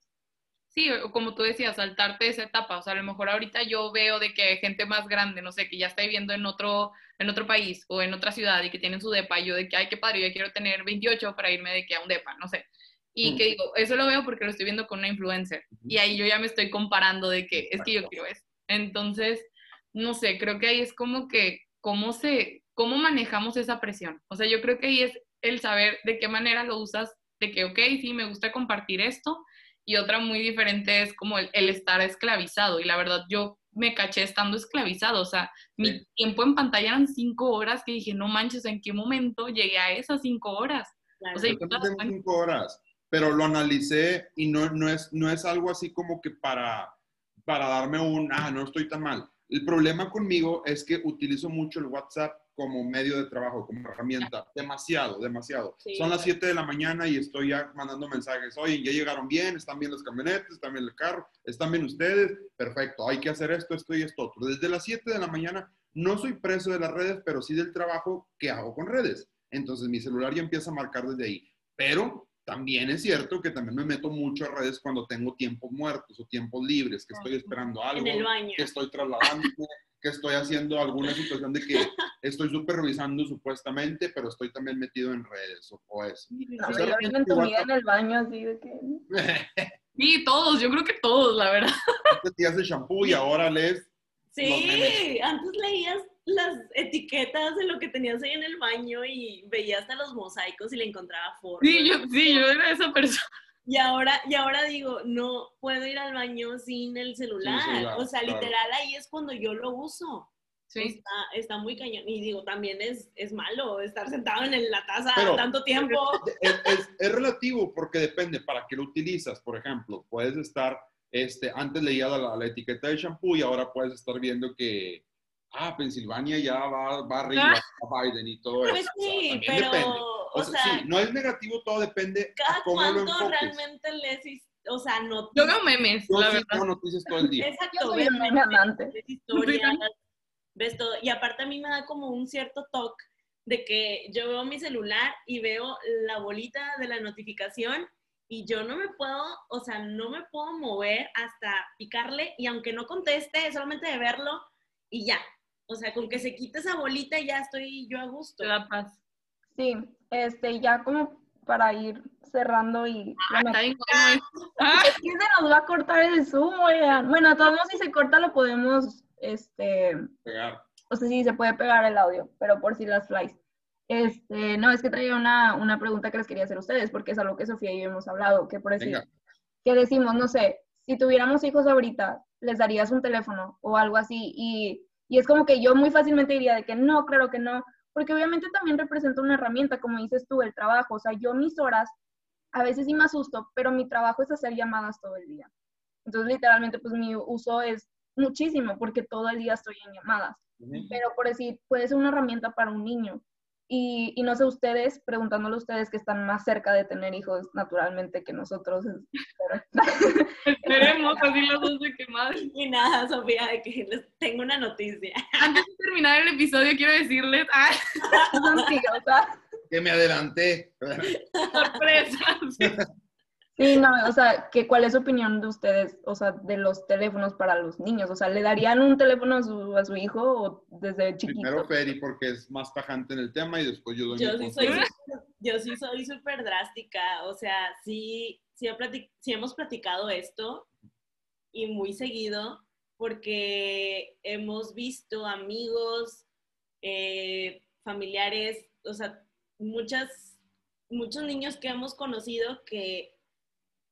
[SPEAKER 1] Sí, como tú decías, saltarte esa etapa. O sea, a lo mejor ahorita yo veo de que hay gente más grande, no sé, que ya está viviendo en otro, en otro país o en otra ciudad y que tienen su depa. Y yo de que, ay, qué padre, yo quiero tener 28 para irme de que a un depa, no sé. Y mm. que digo, eso lo veo porque lo estoy viendo con una influencer. Y ahí yo ya me estoy comparando de que es que yo quiero eso. Entonces, no sé, creo que ahí es como que, ¿cómo se, cómo manejamos esa presión? O sea, yo creo que ahí es el saber de qué manera lo usas, de que, ok, sí, me gusta compartir esto. Y otra muy diferente es como el, estar esclavizado. Y la verdad, yo me caché estando esclavizado. O sea, mi tiempo en pantalla eran cinco horas que dije, no manches, ¿en qué momento llegué a esas cinco horas?
[SPEAKER 4] O sea, cinco horas pero lo analicé y no, no, es, no es algo así como que para, para darme un, ah, no estoy tan mal. El problema conmigo es que utilizo mucho el WhatsApp como medio de trabajo, como herramienta. Demasiado, demasiado. Son las 7 de la mañana y estoy ya mandando mensajes. Oye, ya llegaron bien, están bien las camionetas, están bien el carro, están bien ustedes. Perfecto, hay que hacer esto, esto y esto otro. Desde las 7 de la mañana no soy preso de las redes, pero sí del trabajo que hago con redes. Entonces mi celular ya empieza a marcar desde ahí. Pero también es cierto que también me meto mucho a redes cuando tengo tiempos muertos o tiempos libres, que estoy esperando algo, que estoy trasladándome, que estoy haciendo alguna situación de que estoy supervisando supuestamente, pero estoy también metido en redes o, eso.
[SPEAKER 2] No, yo en tu vida en el baño así de que...
[SPEAKER 1] sí, todos, yo creo que todos, la verdad.
[SPEAKER 4] Antes te haces shampoo y ahora lees
[SPEAKER 3] Sí, antes leías las etiquetas de lo que tenías ahí en el baño y veías hasta los mosaicos y le encontraba forma.
[SPEAKER 1] Sí, yo, sí, yo era esa persona.
[SPEAKER 3] Y ahora, y ahora digo, no puedo ir al baño sin el celular. o sea, literal ahí es cuando yo lo uso. Sí. Está, muy cañón. Y digo, también es, es malo estar sentado en la taza tanto tiempo.
[SPEAKER 4] Es, es, es, relativo porque depende para qué lo utilizas. Por ejemplo, puedes estar, este, antes leía la, la etiqueta de shampoo y ahora puedes estar viendo que ah, Pensilvania ya va, va arriba, ah. a Biden y todo
[SPEAKER 3] pues eso. Sí, pero, o, sea, sí,
[SPEAKER 4] no es negativo, todo depende
[SPEAKER 3] cada cómo lo realmente lees, o sea, no.
[SPEAKER 1] Yo veo memes,
[SPEAKER 4] Yo la sí verdad. noticias todo el día.
[SPEAKER 3] Exacto, ves memes, ves historias, ves todo. Y aparte a mí me da como un cierto toque de que yo veo mi celular y veo la bolita de la notificación y yo no me puedo, o sea, no me puedo mover hasta picarle y aunque no conteste, solamente de verlo y ya, o sea, con que se quite esa bolita ya estoy yo a gusto.
[SPEAKER 1] La paz.
[SPEAKER 2] Sí, este, ya como para ir cerrando y...
[SPEAKER 1] Ah, está bien
[SPEAKER 2] ah. se nos va a cortar el Zoom, oigan. Bueno, a todos si se corta lo podemos, este...
[SPEAKER 4] Pegar.
[SPEAKER 2] O sea, sí, se puede pegar el audio, pero por si las flies. Este, no, es que traía una, una pregunta que les quería hacer a ustedes, porque es algo que Sofía y yo hemos hablado, que por decir, que decimos, no sé, si tuviéramos hijos ahorita, les darías un teléfono o algo así, y y es como que yo muy fácilmente diría de que no, claro que no, porque obviamente también representa una herramienta, como dices tú, el trabajo. O sea, yo mis horas, a veces sí me asusto, pero mi trabajo es hacer llamadas todo el día. Entonces, literalmente, pues mi uso es muchísimo, porque todo el día estoy en llamadas. pero por decir, puede ser una herramienta para un niño. Y, y, no sé ustedes, preguntándole a ustedes que están más cerca de tener hijos naturalmente que nosotros.
[SPEAKER 1] Esperemos, así los dos de quemar.
[SPEAKER 3] Y nada, Sofía, de que les tengo una noticia.
[SPEAKER 1] Antes de terminar el episodio, quiero decirles ah,
[SPEAKER 4] que me adelanté.
[SPEAKER 1] Sorpresa.
[SPEAKER 2] Sí, no, o sea, que ¿cuál es su opinión de ustedes, o sea, de los teléfonos para los niños? O sea, ¿le darían un teléfono a su, a su hijo o desde chiquito?
[SPEAKER 4] Primero Feri porque es más tajante en el tema y después yo doy
[SPEAKER 3] yo sí soy, Yo sí soy súper drástica, o sea, sí, sí, sí hemos platicado esto y muy seguido porque hemos visto amigos, eh, familiares, o sea, muchas, muchos niños que hemos conocido que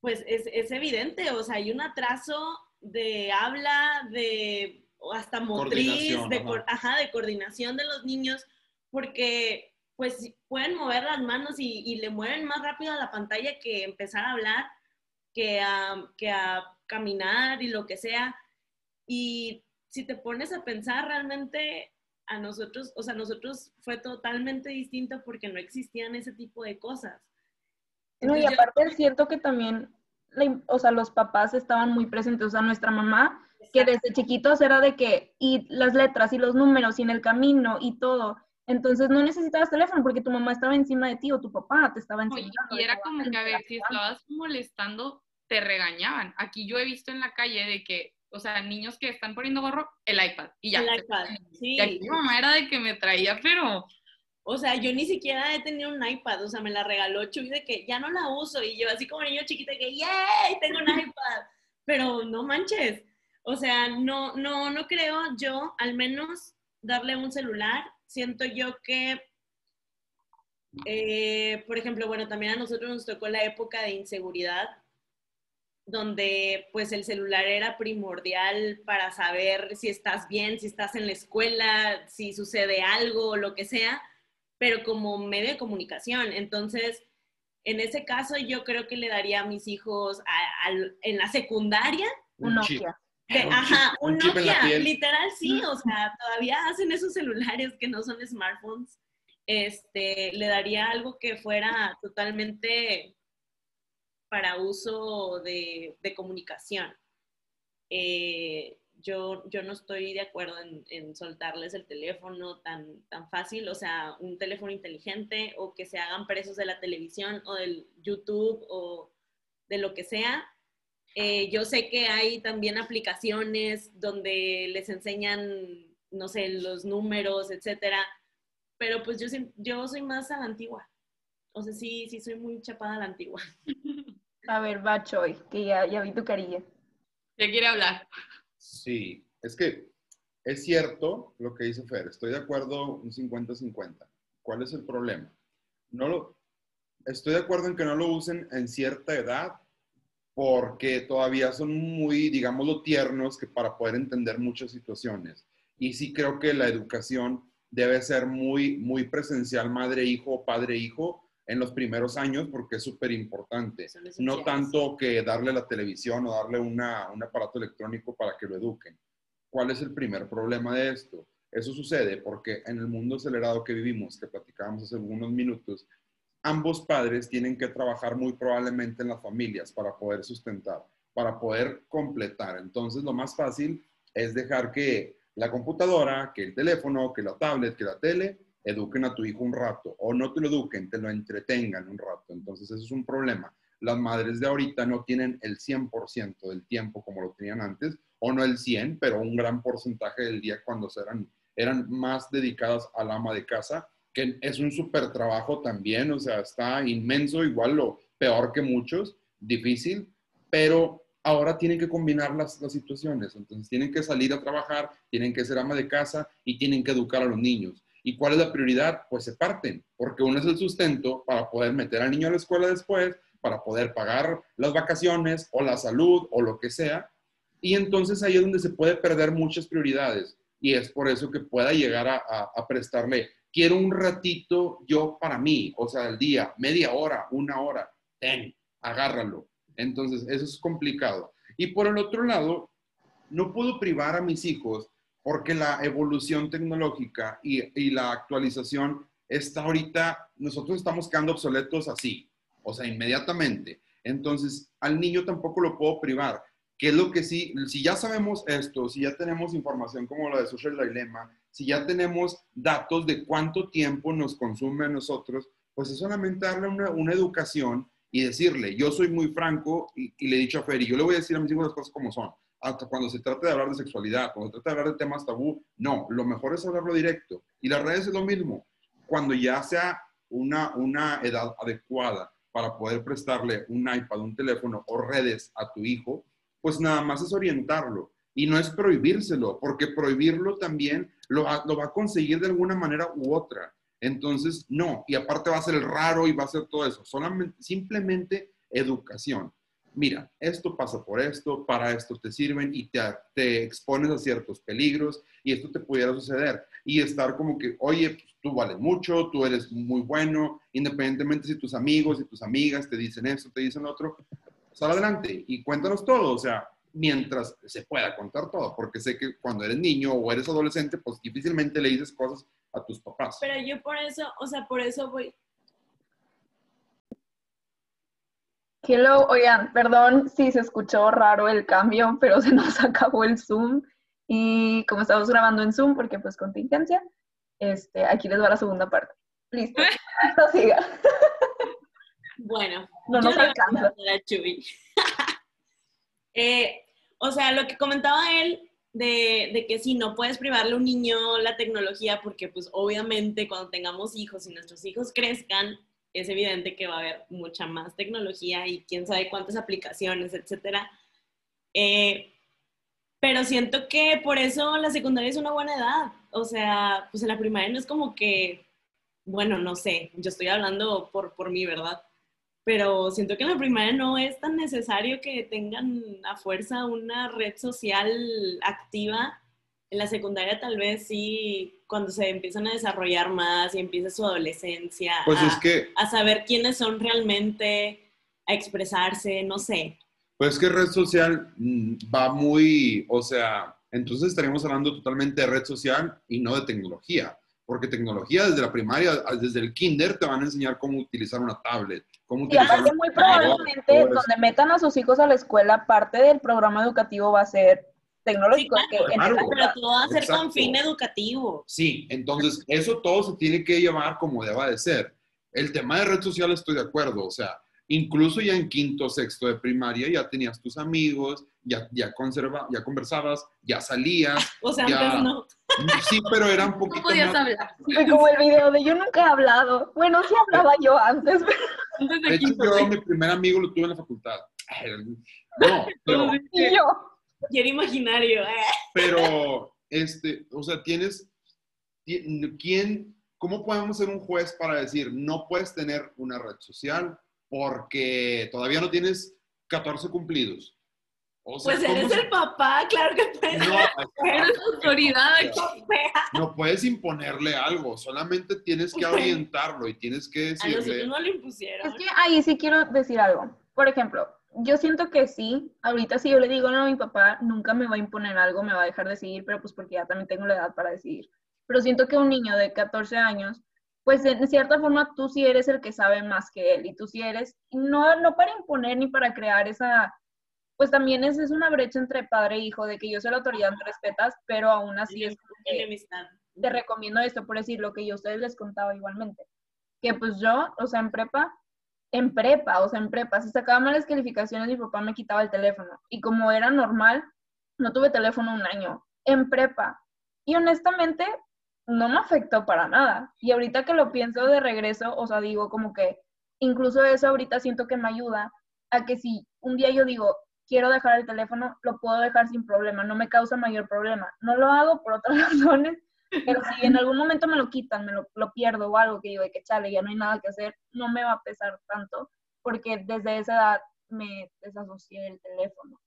[SPEAKER 3] pues es, es, evidente, o sea, hay un atraso de habla, de hasta motriz, de, ajá. de coordinación de los niños, porque pues pueden mover las manos y, y, le mueven más rápido a la pantalla que empezar a hablar, que a, que a caminar y lo que sea. Y si te pones a pensar realmente a nosotros, o sea, nosotros fue totalmente distinto porque no existían ese tipo de cosas.
[SPEAKER 2] No, y aparte siento que también, o sea, los papás estaban muy presentes, o sea, nuestra mamá, que desde chiquitos era de que, y las letras y los números y en el camino y todo. Entonces no necesitabas teléfono porque tu mamá estaba encima de ti o tu papá te estaba enseñando.
[SPEAKER 1] Y era como que a ver, si estabas molestando, te regañaban. Aquí yo he visto en la calle de que, o sea, niños que están poniendo gorro, el iPad. Y ya.
[SPEAKER 3] El iPad, sí.
[SPEAKER 1] Y aquí mi mamá era de que me traía, pero
[SPEAKER 3] o sea, yo ni siquiera he tenido un iPad, o sea, me la regaló Chuy de que ya no la uso y yo así como niño chiquito que ¡yay! Tengo un iPad. Pero no manches. O sea, no, no, no creo yo, al menos darle un celular. Siento yo que, eh, por ejemplo, bueno, también a nosotros nos tocó la época de inseguridad, donde pues el celular era primordial para saber si estás bien, si estás en la escuela, si sucede algo lo que sea pero como medio de comunicación. Entonces, en ese caso, yo creo que le daría a mis hijos en la secundaria
[SPEAKER 2] un Nokia.
[SPEAKER 3] ajá, un, Nokia, literal sí, o sea, todavía hacen esos celulares que no son smartphones. Este, le daría algo que fuera totalmente para uso de, de comunicación. Eh, yo, yo no estoy de acuerdo en, soltarles el teléfono tan, tan fácil, o sea, un teléfono inteligente o que se hagan presos de la televisión o del YouTube o de lo que sea. Eh, yo sé que hay también aplicaciones donde les enseñan, no sé, los números, etcétera, pero pues yo, yo soy más a la antigua. O sea, sí, sí soy muy chapada a la antigua.
[SPEAKER 2] A ver, va Choy, que ya, ya vi tu carilla.
[SPEAKER 1] Ya quiere hablar.
[SPEAKER 4] Sí, es que es cierto lo que dice Fer, estoy de acuerdo un 50-50. ¿Cuál es el problema? No lo, estoy de acuerdo en que no lo usen en cierta edad porque todavía son muy, digámoslo, tiernos que para poder entender muchas situaciones. Y sí creo que la educación debe ser muy, muy presencial, madre-hijo, padre-hijo, en los primeros años porque es súper importante. No tanto que darle la televisión o darle una, un aparato electrónico para que lo eduquen. ¿Cuál es el primer problema de esto? Eso sucede porque en el mundo acelerado que vivimos, que platicábamos hace algunos minutos, ambos padres tienen que trabajar muy probablemente en las familias para poder sustentar, para poder completar. Entonces, lo más fácil es dejar que la computadora, que el teléfono, que la tablet, que la tele eduquen a tu hijo un rato, o no te lo eduquen, te lo entretengan un rato. Entonces, eso es un problema. Las madres de ahorita no tienen el 100% del tiempo como lo tenían antes, o no el 100, pero un gran porcentaje del día cuando eran, eran más dedicadas al ama de casa, que es un súper trabajo también, o sea, está inmenso, igual lo peor que muchos, difícil, pero ahora tienen que combinar las, las situaciones, entonces tienen que salir a trabajar, tienen que ser ama de casa y tienen que educar a los niños. ¿Y cuál es la prioridad? Pues se parten, porque uno es el sustento para poder meter al niño a la escuela después, para poder pagar las vacaciones o la salud o lo que sea. Y entonces ahí es donde se puede perder muchas prioridades. Y es por eso que pueda llegar a, prestarle, quiero un ratito yo para mí, o sea, el día, media hora, una hora, ten, agárralo. Entonces, eso es complicado. Y por el otro lado, no puedo privar a mis hijos porque la evolución tecnológica y, la actualización está ahorita, nosotros estamos quedando obsoletos así, o sea, inmediatamente. Entonces, al niño tampoco lo puedo privar. ¿Qué es lo que sí? Si ya sabemos esto, si ya tenemos información como la de Social Dilemma, si ya tenemos datos de cuánto tiempo nos consume a nosotros, pues es solamente darle una, una educación y decirle, yo soy muy franco y, le he dicho a Feri, yo le voy a decir a mis hijos las cosas como son. Hasta cuando se trata de hablar de sexualidad, cuando se trata de hablar de temas tabú, no, lo mejor es hablarlo directo. Y las redes es lo mismo. Cuando ya sea una, una edad adecuada para poder prestarle un iPad, un teléfono o redes a tu hijo, pues nada más es orientarlo. Y no es prohibírselo, porque prohibirlo también lo, lo va a conseguir de alguna manera u otra. Entonces, no, y aparte va a ser raro y va a ser todo eso. Solamente, simplemente educación. Mira, esto pasa por esto, para esto te sirven y te, te expones a ciertos peligros y esto te pudiera suceder. Y estar como que, oye, pues, tú vales mucho, tú eres muy bueno, independientemente si tus amigos y tus amigas te dicen esto, te dicen otro, sal adelante y cuéntanos todo, o sea, mientras se pueda contar todo, porque sé que cuando eres niño o eres adolescente, pues difícilmente le dices cosas a tus papás.
[SPEAKER 3] Pero yo por eso, o sea, por eso voy...
[SPEAKER 2] Hello, oigan, perdón si se escuchó raro el cambio, pero se nos acabó el Zoom y como estamos grabando en Zoom, porque pues contingencia, este, aquí les va la segunda parte. Listo, siga.
[SPEAKER 3] Bueno,
[SPEAKER 2] no nos alcanza.
[SPEAKER 3] eh, o sea, lo que comentaba él de, de, que sí, no puedes privarle a un niño la tecnología porque pues obviamente cuando tengamos hijos y nuestros hijos crezcan, es evidente que va a haber mucha más tecnología y quién sabe cuántas aplicaciones, etcétera. Eh, pero siento que por eso la secundaria es una buena edad. O sea, pues en la primaria no es como que, bueno, no sé, yo estoy hablando por, por mí, ¿verdad? pero siento que en la primaria no es tan necesario que tengan a fuerza una red social activa. En la secundaria tal vez sí, cuando se empiezan a desarrollar más y empieza su adolescencia,
[SPEAKER 4] pues
[SPEAKER 3] a,
[SPEAKER 4] es que,
[SPEAKER 3] a saber quiénes son realmente, a expresarse, no sé.
[SPEAKER 4] Pues que red social mm, va muy, o sea, entonces estaríamos hablando totalmente de red social y no de tecnología porque tecnología desde la primaria, desde el kinder, te van a enseñar cómo utilizar una tablet. Cómo
[SPEAKER 2] y aparte, muy probablemente, donde metan a sus hijos a la escuela, parte del programa educativo va a ser tecnológico.
[SPEAKER 3] Sí, claro, pero todo va a ser con fin educativo.
[SPEAKER 4] Sí, entonces eso todo se tiene que llevar como deba de ser. El tema de red social estoy de acuerdo, o sea, incluso ya en quinto, sexto de primaria ya tenías tus amigos, ya, ya, conserva, ya conversabas, ya salías.
[SPEAKER 3] O sea, antes no.
[SPEAKER 4] Sí, pero era un poquito.
[SPEAKER 1] No podías hablar.
[SPEAKER 2] como el video de yo nunca he hablado. Bueno, sí hablaba yo antes.
[SPEAKER 1] Antes de,
[SPEAKER 4] De hecho,
[SPEAKER 1] quinto,
[SPEAKER 4] yo
[SPEAKER 1] sí.
[SPEAKER 4] mi primer amigo lo tuve en la facultad. No, pero,
[SPEAKER 2] Y yo.
[SPEAKER 3] Era imaginario. eh.
[SPEAKER 4] pero este, o sea, tienes, ti- ¿quién, cómo podemos ser un juez para decir, no puedes tener una red social porque todavía no tienes 14 cumplidos? O sea,
[SPEAKER 3] Pues
[SPEAKER 4] ¿cómo
[SPEAKER 3] eres
[SPEAKER 4] se-
[SPEAKER 3] el papá, claro que puedes.
[SPEAKER 4] No,
[SPEAKER 1] Eres autoridad aquí.
[SPEAKER 4] no puedes imponerle algo, solamente tienes que orientarlo y tienes que
[SPEAKER 3] A nosotros
[SPEAKER 4] decirle,
[SPEAKER 3] no lo impusieron.
[SPEAKER 2] Es que ahí sí quiero decir algo. Por ejemplo, yo siento que sí, ahorita si yo le digo no a mi papá, nunca me va a imponer algo, me va a dejar decidir, pero pues porque ya también tengo la edad para decidir. Pero siento que un niño de 14 años, pues en cierta forma tú sí eres el que sabe más que él y tú sí eres, no, no para imponer ni para crear esa, pues también es, es una brecha entre padre e hijo, de que yo soy la autoridad, me respetas, pero aún así es
[SPEAKER 3] Enemistad.
[SPEAKER 2] te recomiendo esto, por decir lo que yo a ustedes les contaba igualmente. Que pues yo, o sea, en prepa, en prepa, o sea, en prepa, si sacaba malas calificaciones, mi papá me quitaba el teléfono. Y como era normal, no tuve teléfono un año, en prepa. Y honestamente, no me afectó para nada. Y ahorita que lo pienso de regreso, o sea, digo como que incluso eso ahorita siento que me ayuda a que si un día yo digo, quiero dejar el teléfono, lo puedo dejar sin problema, no me causa mayor problema. No lo hago por otras razones, pero si en algún momento me lo quitan, me lo, lo pierdo o algo que digo de que chale, ya no hay nada que hacer, no me va a pesar tanto, porque desde esa edad me desasocié del teléfono.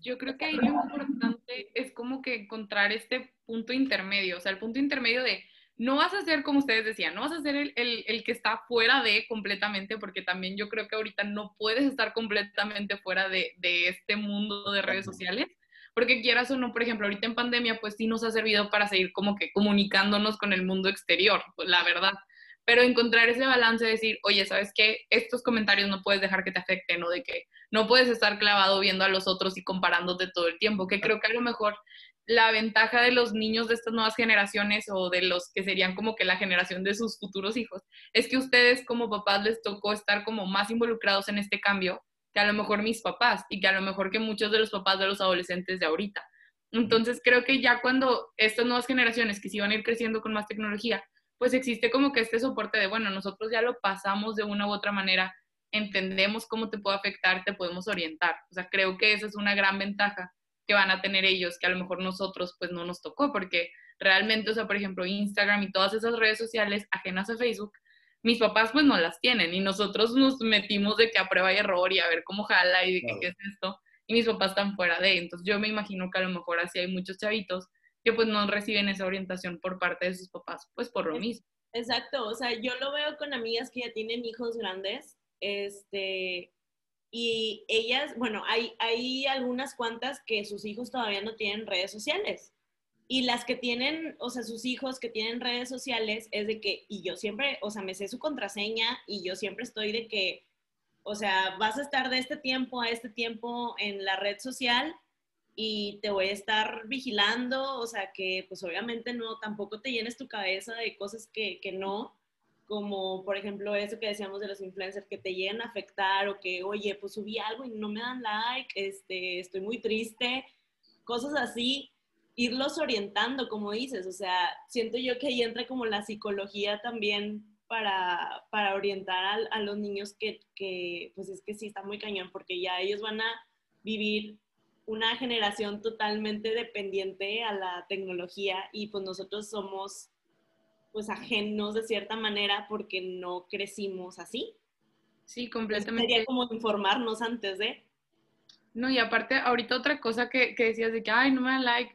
[SPEAKER 1] Yo creo que ahí lo importante es como que encontrar este punto intermedio, o sea, el punto intermedio de no vas a ser como ustedes decían, no vas a ser el, el, el que está fuera de completamente, porque también yo creo que ahorita no puedes estar completamente fuera de, de este mundo de redes sociales, porque quieras o no, por ejemplo, ahorita en pandemia, pues sí nos ha servido para seguir como que comunicándonos con el mundo exterior, pues, la verdad. Pero encontrar ese balance de decir, oye, ¿sabes qué? Estos comentarios no puedes dejar que te afecten o de que no puedes estar clavado viendo a los otros y comparándote todo el tiempo, que creo que a lo mejor la ventaja de los niños de estas nuevas generaciones o de los que serían como que la generación de sus futuros hijos, es que ustedes como papás les tocó estar como más involucrados en este cambio que a lo mejor mis papás y que a lo mejor que muchos de los papás de los adolescentes de ahorita. Entonces creo que ya cuando estas nuevas generaciones que se iban a ir creciendo con más tecnología, pues existe como que este soporte de, bueno, nosotros ya lo pasamos de una u otra manera, entendemos cómo te puede afectar, te podemos orientar. O sea, creo que esa es una gran ventaja que van a tener ellos, que a lo mejor nosotros pues no nos tocó, porque realmente, o sea, por ejemplo, Instagram y todas esas redes sociales ajenas a Facebook, mis papás pues no las tienen y nosotros nos metimos de que a prueba y error y a ver cómo jala y de qué es esto y mis papás están fuera de, entonces yo me imagino que a lo mejor así hay muchos chavitos que pues no reciben esa orientación por parte de sus papás, pues por lo mismo.
[SPEAKER 3] Exacto, o sea, yo lo veo con amigas que ya tienen hijos grandes, este, y ellas, bueno, hay, hay algunas cuantas que sus hijos todavía no tienen redes sociales. Y las que tienen, o sea, sus hijos que tienen redes sociales, es de que, y yo siempre, o sea, me sé su contraseña y yo siempre estoy de que, o sea, vas a estar de este tiempo a este tiempo en la red social y te voy a estar vigilando, o sea, que pues obviamente no, tampoco te llenes tu cabeza de cosas que, que no, como por ejemplo eso que decíamos de los influencers que te lleguen a afectar o que, oye, pues subí algo y no me dan like, este, estoy muy triste, cosas así, irlos orientando, como dices, o sea, siento yo que ahí entra como la psicología también para, para orientar a, a los niños que, que, pues es que sí está muy cañón, porque ya ellos van a vivir una generación totalmente dependiente a la tecnología y pues nosotros somos pues ajenos de cierta manera porque no crecimos así.
[SPEAKER 1] Sí, completamente.
[SPEAKER 3] sería como informarnos antes de.
[SPEAKER 1] No, y aparte, ahorita otra cosa que, que decías de que, ay, no me da like.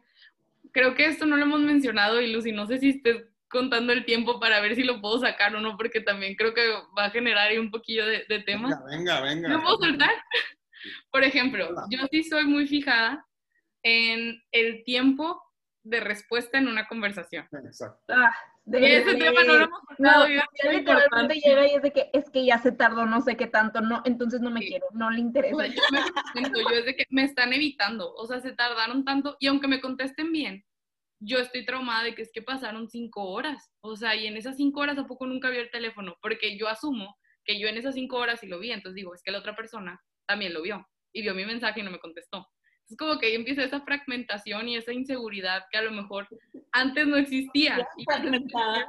[SPEAKER 1] Creo que esto no lo hemos mencionado y Lucy, no sé si estés contando el tiempo para ver si lo puedo sacar o no, porque también creo que va a generar ahí un poquillo de, de tema.
[SPEAKER 4] Venga, venga, venga.
[SPEAKER 1] ¿No puedo soltar? Por ejemplo, yo sí soy muy fijada en el tiempo de respuesta en una conversación.
[SPEAKER 4] Exacto.
[SPEAKER 2] Ah,
[SPEAKER 1] Y ese tema no lo hemos
[SPEAKER 2] No, ya
[SPEAKER 1] muy
[SPEAKER 2] literalmente llega y es de que es que ya se tardó no sé qué tanto, no, entonces no me
[SPEAKER 1] Sí.
[SPEAKER 2] quiero, no le interesa.
[SPEAKER 1] O sea, yo me siento, yo es de que me están evitando, o sea, se tardaron tanto y aunque me contesten bien, yo estoy traumada de que es que pasaron cinco horas, o sea, y en esas cinco horas a poco nunca vi el teléfono, porque yo asumo que yo en esas cinco horas sí lo vi, entonces digo, es que la otra persona también lo vio y vio mi mensaje y no me contestó. Es como que ahí empieza esa fragmentación y esa inseguridad que a lo mejor antes no existía. Y
[SPEAKER 3] Fragmentada.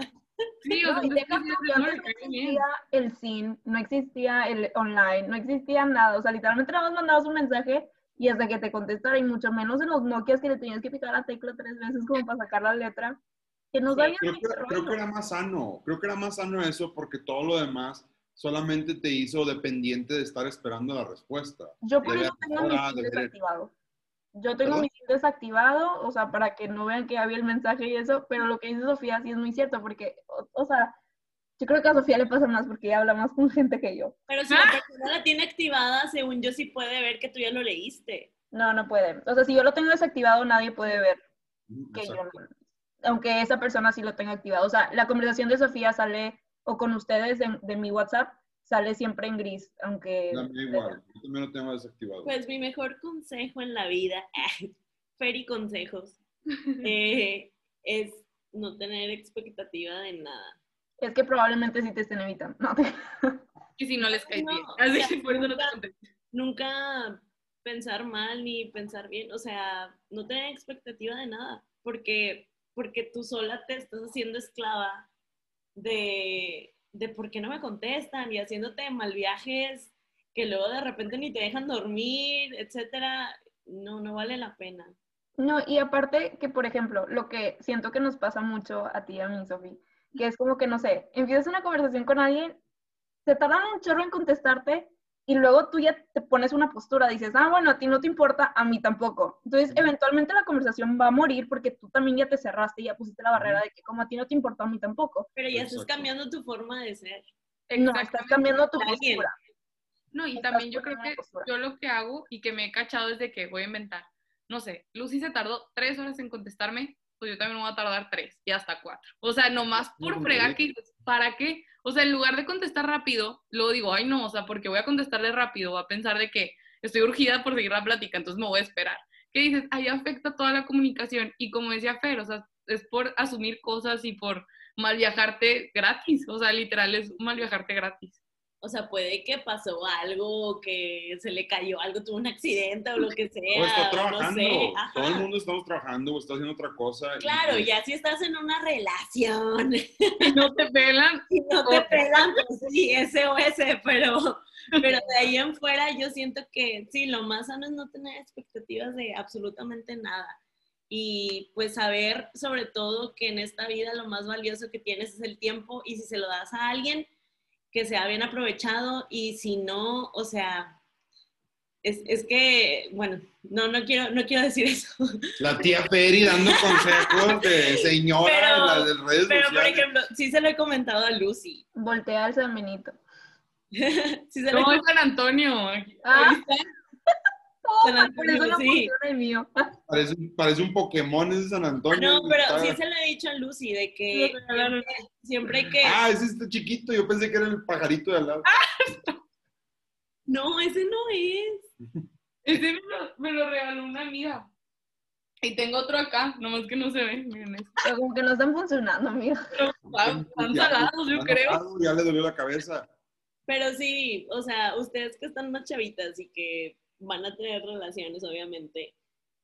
[SPEAKER 1] Sí, o
[SPEAKER 2] No,
[SPEAKER 1] sea,
[SPEAKER 2] deja
[SPEAKER 1] no,
[SPEAKER 2] existía el SIN, no existía el online, no existía nada. O sea, literalmente nada más mandabas un mensaje y hasta que te contestara, y mucho menos en los Nokias que le tenías que picar la tecla tres veces como para sacar la letra. Que no
[SPEAKER 3] Sí,
[SPEAKER 2] sabían
[SPEAKER 4] Creo que, creo que era más sano, creo que era más sano eso porque todo lo demás solamente te hizo dependiente de estar esperando la respuesta.
[SPEAKER 2] Yo por eso tengo mi
[SPEAKER 4] ahora,
[SPEAKER 2] Yo tengo
[SPEAKER 4] ¿Perdón?
[SPEAKER 2] mi SIN desactivado, o sea, para que no vean que había el mensaje y eso, pero lo que dice Sofía sí es muy cierto, porque, o, o sea, yo creo que a Sofía le pasa más porque ella habla más con gente que yo.
[SPEAKER 3] Pero si la persona la tiene activada, según yo sí puede ver que tú ya lo leíste.
[SPEAKER 2] No, no puede. O sea, si yo lo tengo desactivado, nadie puede ver
[SPEAKER 4] Ujú,
[SPEAKER 2] que yo
[SPEAKER 4] exacto.
[SPEAKER 2] no. Aunque esa persona sí lo tenga activado. O sea, la conversación de Sofía sale, o con ustedes de, de mi WhatsApp, sale siempre en gris, aunque...
[SPEAKER 4] Mía igual, yo también lo tengo desactivado.
[SPEAKER 3] Pues mi mejor consejo en la vida, Feri consejos, eh, es no tener expectativa de nada.
[SPEAKER 2] Es que probablemente sí te estén evitando. No, te-
[SPEAKER 1] Y si no les cae
[SPEAKER 3] No,
[SPEAKER 1] bien.
[SPEAKER 3] o
[SPEAKER 1] Así
[SPEAKER 3] sea,
[SPEAKER 1] por eso no te contesté.
[SPEAKER 3] Nunca pensar mal ni pensar bien, o sea, no tener expectativa de nada, porque, porque tú sola te estás haciendo esclava de, de por qué no me contestan y haciéndote mal viajes que luego de repente ni te dejan dormir, etcétera. No, no vale la pena.
[SPEAKER 2] No, y aparte que, por ejemplo, lo que siento que nos pasa mucho a ti y a mí, Sofi, que es como que, no sé, empiezas una conversación con alguien, te tardan un chorro en contestarte y luego tú ya te pones una postura, dices, ah, bueno, a ti no te importa, a mí tampoco. Entonces, eventualmente la conversación va a morir porque tú también ya te cerraste y ya pusiste la barrera de que como a ti no te importa, a mí tampoco.
[SPEAKER 3] Pero ya estás cambiando tu forma de ser.
[SPEAKER 2] No, estás cambiando tu postura.
[SPEAKER 1] No, y
[SPEAKER 2] Estás
[SPEAKER 1] también yo creo que yo lo que hago y que me he cachado desde que voy a inventar, no sé, Lucy se tardó tres horas en contestarme, pues yo también me voy a tardar tres y hasta cuatro. O sea, nomás por fregar que ¿para qué? O sea, en lugar de contestar rápido, luego digo, ay no, o sea, porque voy a contestarle rápido, va a pensar de que estoy urgida por seguir la plática, entonces me voy a esperar. ¿Qué dices? Ahí afecta toda la comunicación y como decía Fer, o sea, es por asumir cosas y por mal viajarte gratis, o sea, literal es mal viajarte gratis.
[SPEAKER 3] O sea, puede que pasó algo, que se le cayó algo, tuvo un accidente o lo que sea.
[SPEAKER 4] O está trabajando. Todo el mundo estamos trabajando o está haciendo otra cosa.
[SPEAKER 3] Claro, y, ya si estás en una relación.
[SPEAKER 1] Y no te pelan.
[SPEAKER 3] Y no te pelan, pues sí, SOS, pero, pero de ahí en fuera yo siento que sí, lo más sano es no tener expectativas de absolutamente nada. Y pues saber sobre todo que en esta vida lo más valioso que tienes es el tiempo y si se lo das a alguien, que sea bien aprovechado y si no, o sea, es, es, que, bueno, no, no quiero, no quiero decir eso.
[SPEAKER 4] La tía Peri dando consejos de señora pero, en las redes
[SPEAKER 3] Pero, por ejemplo, sí se lo he comentado a Lucy.
[SPEAKER 2] Voltea al San Benito.
[SPEAKER 1] sí se es San Antonio.
[SPEAKER 2] Ah. Por eso no sí. el mío.
[SPEAKER 4] Parece, parece, un Pokémon ese San Antonio.
[SPEAKER 3] No, pero sí se lo he dicho a Lucy, de que siempre, siempre hay que...
[SPEAKER 4] Ah, ese está chiquito, yo pensé que era el pajarito de al lado.
[SPEAKER 3] no, ese no es.
[SPEAKER 1] Ese me lo, me lo, regaló una amiga. Y tengo otro acá, nomás que no se ve. Miren
[SPEAKER 2] Pero como que no están funcionando, amiga.
[SPEAKER 1] Están, están salados, yo creo.
[SPEAKER 4] ya le dolió la cabeza.
[SPEAKER 3] Pero sí, o sea, ustedes que están más chavitas y que van a tener relaciones, obviamente,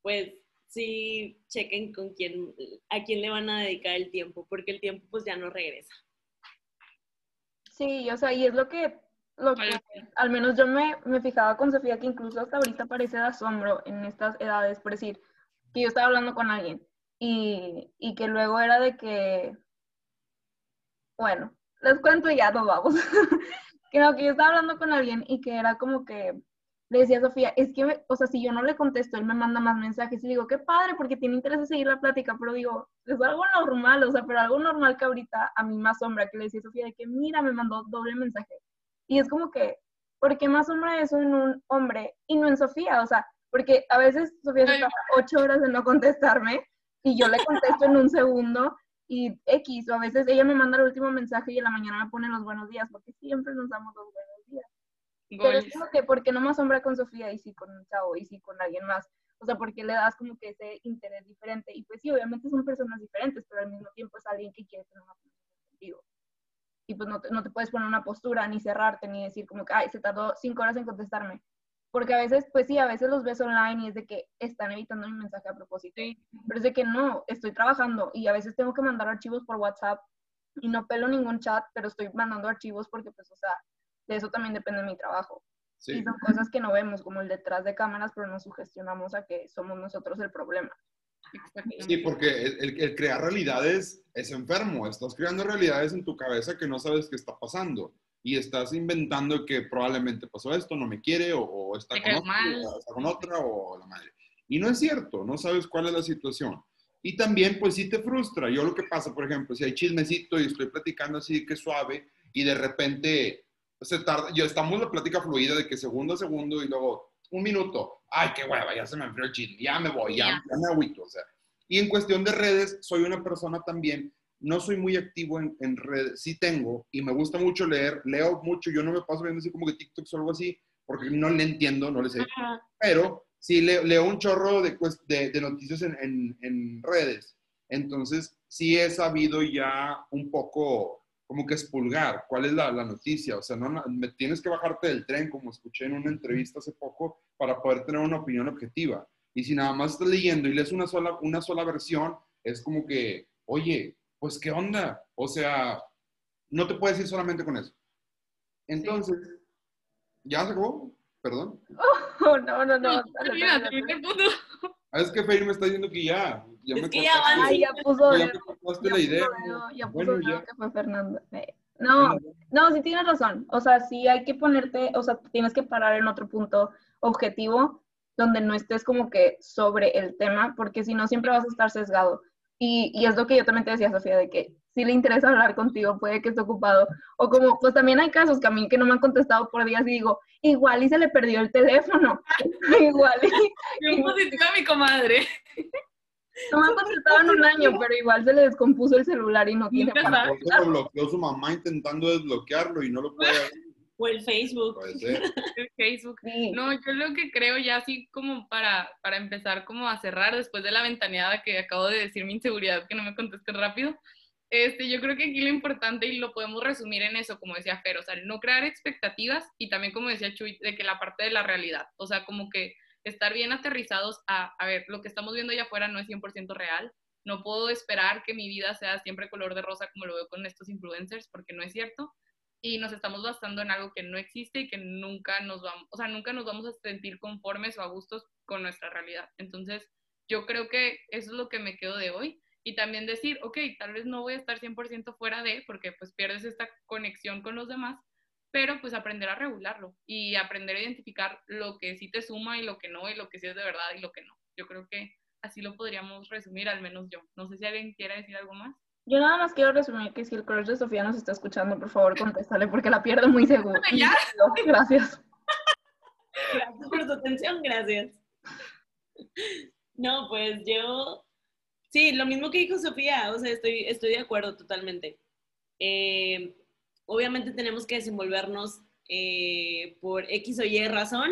[SPEAKER 3] pues sí chequen con quién, a quién le van a dedicar el tiempo, porque el tiempo pues ya no regresa.
[SPEAKER 2] Sí, o sea, y es lo que, lo que al menos yo me, me fijaba con Sofía, que incluso hasta ahorita parece de asombro en estas edades, por decir, que yo estaba hablando con alguien y, y que luego era de que, bueno, les cuento y ya nos vamos. que no, que yo estaba hablando con alguien y que era como que le decía a Sofía, es que, o sea, si yo no le contesto, él me manda más mensajes y digo, qué padre, porque tiene interés en seguir la plática, pero digo, es algo normal, o sea, pero algo normal que ahorita a mí más sombra, que le decía a Sofía de que, mira, me mandó doble mensaje. Y es como que, ¿por qué más sombra eso en un hombre y no en Sofía? O sea, porque a veces Sofía se pasa ocho horas de no contestarme y yo le contesto en un segundo y X, o a veces ella me manda el último mensaje y en la mañana me pone los buenos días, porque siempre nos damos los buenos Pero es como que, ¿por qué no más sombra con Sofía y sí con un chavo y sí con alguien más? O sea, porque le das como que ese interés diferente. Y pues sí, obviamente son personas diferentes, pero al mismo tiempo es alguien que quiere tener una conversación contigo. Y pues no te, no te puedes poner una postura, ni cerrarte, ni decir como que, ay, se tardó cinco horas en contestarme. Porque a veces, pues sí, a veces los ves online y es de que están evitando mi mensaje a propósito. Pero es de que no, estoy trabajando y a veces tengo que mandar archivos por WhatsApp y no pelo ningún chat, pero estoy mandando archivos porque, pues, o sea, de eso también depende mi trabajo. Y son cosas que no vemos, como el detrás de cámaras, pero nos sugestionamos a que somos nosotros el problema.
[SPEAKER 4] Sí, porque el, crear realidades es enfermo. Estás creando realidades en tu cabeza que no sabes qué está pasando. Y estás inventando que probablemente pasó esto, no me quiere, o, está, con otra, o está con otra, o la madre. Y no es cierto, no sabes cuál es la situación. Y también, pues sí te frustra. Yo lo que pasa, por ejemplo, si hay chismecito y estoy platicando así que suave, y de repente se tarda, yo estamos la plática fluida de que segundo a segundo y luego un minuto, ay, qué hueva, ya se me enfrió el chisme, ya me voy, ya, me agüito, o sea. Y en cuestión de redes, soy una persona también, no soy muy activo en, en, redes, sí tengo, y me gusta mucho leer, leo mucho, yo no me paso viendo así como que TikTok o algo así, porque no le entiendo, no le sé, pero sí leo, leo, un chorro de, de, de noticias en, en, en redes, entonces sí he sabido ya un poco como que expulgar cuál es la, la, noticia. O sea, no, me tienes que bajarte del tren, como escuché en una entrevista hace poco, para poder tener una opinión objetiva. Y si nada más estás leyendo y lees una sola, una sola versión, es como que, oye, pues qué onda. O sea, no te puedes ir solamente con eso. Entonces, ¿ya se acabó? Perdón.
[SPEAKER 2] Oh, no, no, no.
[SPEAKER 4] Ah, es que Feir me está diciendo que ya.
[SPEAKER 3] Ya
[SPEAKER 4] es
[SPEAKER 3] me que ya, Ay,
[SPEAKER 2] ya puso.
[SPEAKER 4] Ya, ya la idea.
[SPEAKER 2] ya puso bueno, ya. que fue Fernando. Eh, no, no, sí tienes razón. O sea, sí hay que ponerte, o sea, tienes que parar en otro punto objetivo donde no estés como que sobre el tema, porque si no siempre vas a estar sesgado. Y, y es lo que yo también te decía, Sofía, de que si le interesa hablar contigo, puede que esté ocupado. O como, pues también hay casos que a mí que no me han contestado por días y digo, igual y se le perdió el teléfono. igual y...
[SPEAKER 1] Bien positiva mi comadre.
[SPEAKER 2] No me en un año, pero igual se le descompuso el celular y no tiene para
[SPEAKER 4] lo bloqueó su mamá intentando desbloquearlo y no lo puede abrir.
[SPEAKER 3] O el Facebook.
[SPEAKER 4] Puede ser.
[SPEAKER 1] El Facebook.
[SPEAKER 2] Sí.
[SPEAKER 1] No, yo lo que creo ya así como para, para empezar como a cerrar después de la ventaneada que acabo de decir mi inseguridad que no me contesten rápido, este, yo creo que aquí lo importante y lo podemos resumir en eso, como decía Fer, o sea, no crear expectativas y también como decía Chuy, de que la parte de la realidad, o sea, como que estar bien aterrizados a, ver, lo que estamos viendo allá afuera no es 100% real, no puedo esperar que mi vida sea siempre color de rosa como lo veo con estos influencers, porque no es cierto, y nos estamos basando en algo que no existe y que nunca nos vamos, o sea, nunca nos vamos a sentir conformes o a gustos con nuestra realidad. Entonces, yo creo que eso es lo que me quedo de hoy. Y también decir, ok, tal vez no voy a estar 100% fuera de, porque pues pierdes esta conexión con los demás, pero pues aprender a regularlo y aprender a identificar lo que sí te suma y lo que no, y lo que sí es de verdad y lo que no. Yo creo que así lo podríamos resumir, al menos yo. No sé si alguien quiere decir algo más.
[SPEAKER 2] Yo nada más quiero resumir que si el crush de Sofía nos está escuchando, por favor, contéstale porque la pierdo muy seguro.
[SPEAKER 1] Ya.
[SPEAKER 2] Gracias.
[SPEAKER 3] Gracias por su atención, gracias. No, pues yo, sí, lo mismo que dijo Sofía, o sea, estoy, estoy de acuerdo totalmente. Eh, obviamente tenemos que desenvolvernos eh, por X o Y razón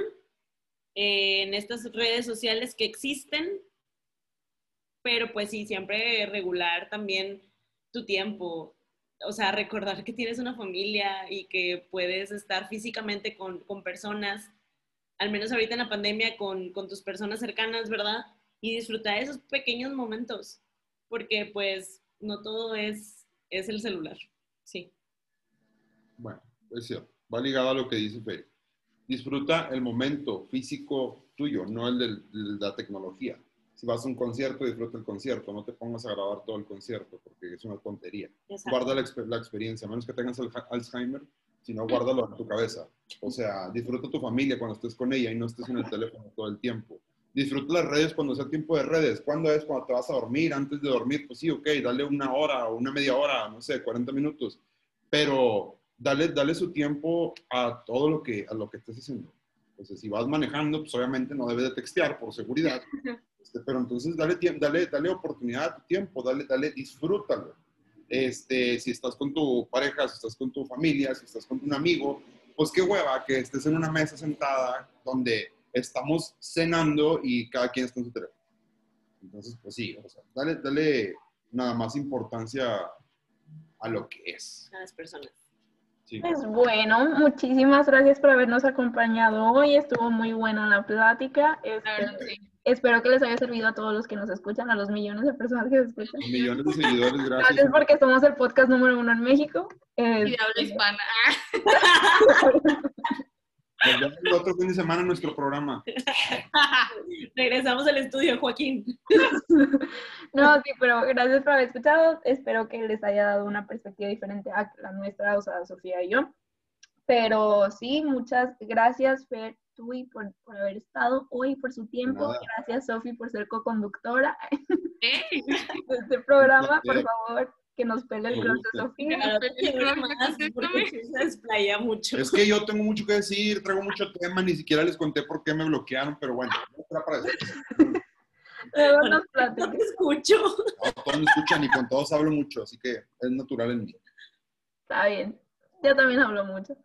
[SPEAKER 3] eh, en estas redes sociales que existen, pero pues sí, siempre regular también tu tiempo, o sea, recordar que tienes una familia y que puedes estar físicamente con, con personas, al menos ahorita en la pandemia, con, con tus personas cercanas, ¿verdad? Y disfrutar esos pequeños momentos, porque pues no todo es, es el celular, sí.
[SPEAKER 4] Bueno, es cierto. Va ligado a lo que dice Fer. Disfruta el momento físico tuyo, no el de la tecnología. Si vas a un concierto, disfruta el concierto. No te pongas a grabar todo el concierto porque es una tontería.
[SPEAKER 3] Exacto.
[SPEAKER 4] Guarda la, exper- la experiencia, a menos que tengas Alzheimer, si no, guárdalo en tu cabeza. O sea, disfruta tu familia cuando estés con ella y no estés en el teléfono todo el tiempo. Disfruta las redes cuando sea tiempo de redes. ¿Cuándo es? Cuando te vas a dormir. Antes de dormir, pues sí, ok, dale una hora o una media hora, no sé, 40 minutos. Pero dale, dale su tiempo a todo lo que, a lo que estés haciendo. Entonces, si vas manejando, pues obviamente no debes de textear por seguridad. Este, pero entonces dale, dale, dale oportunidad a tu tiempo, dale, dale, disfrútalo. Este, si estás con tu pareja, si estás con tu familia, si estás con un amigo, pues qué hueva que estés en una mesa sentada donde estamos cenando y cada quien está en su teléfono. Entonces, pues sí, o sea, dale, dale nada más importancia a lo que es.
[SPEAKER 3] A las personas.
[SPEAKER 4] Sí.
[SPEAKER 2] Pues bueno, muchísimas gracias por habernos acompañado hoy. Estuvo muy buena la plática. Este,
[SPEAKER 1] sí.
[SPEAKER 2] espero que les haya servido a todos los que nos escuchan, a los millones de personas que nos escuchan.
[SPEAKER 4] Millones de seguidores,
[SPEAKER 2] Gracias
[SPEAKER 4] gracias.
[SPEAKER 2] porque somos el podcast número uno en México.
[SPEAKER 1] Y
[SPEAKER 2] Eh,
[SPEAKER 1] de habla hispana.
[SPEAKER 4] Nos vemos el otro fin de semana en nuestro programa.
[SPEAKER 3] Regresamos al estudio, Joaquín.
[SPEAKER 2] no, sí, pero gracias por haber escuchado. Espero que les haya dado una perspectiva diferente a la nuestra, o sea, Sofía y yo. Pero sí, muchas gracias, Fer, tú y por, por haber estado hoy, por su tiempo.
[SPEAKER 4] nada.
[SPEAKER 2] Gracias, Sofi, por ser co-conductora de este programa. Por favor, que nos pele el
[SPEAKER 3] porque sí se desplaya mucho.
[SPEAKER 4] Es que yo tengo mucho que decir, traigo mucho tema, ni siquiera les conté por qué me bloquearon, pero bueno, no será para eso.
[SPEAKER 2] Luego nos
[SPEAKER 3] No te escucho.
[SPEAKER 4] No, todos me escuchan y con todos hablo mucho, así que es natural en mí.
[SPEAKER 2] Está bien. Yo también hablo mucho.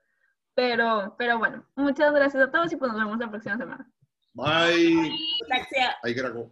[SPEAKER 2] Pero, pero bueno, muchas gracias a todos y pues nos vemos la próxima semana.
[SPEAKER 4] Bye.
[SPEAKER 3] Taxia.
[SPEAKER 4] Ahí grabó.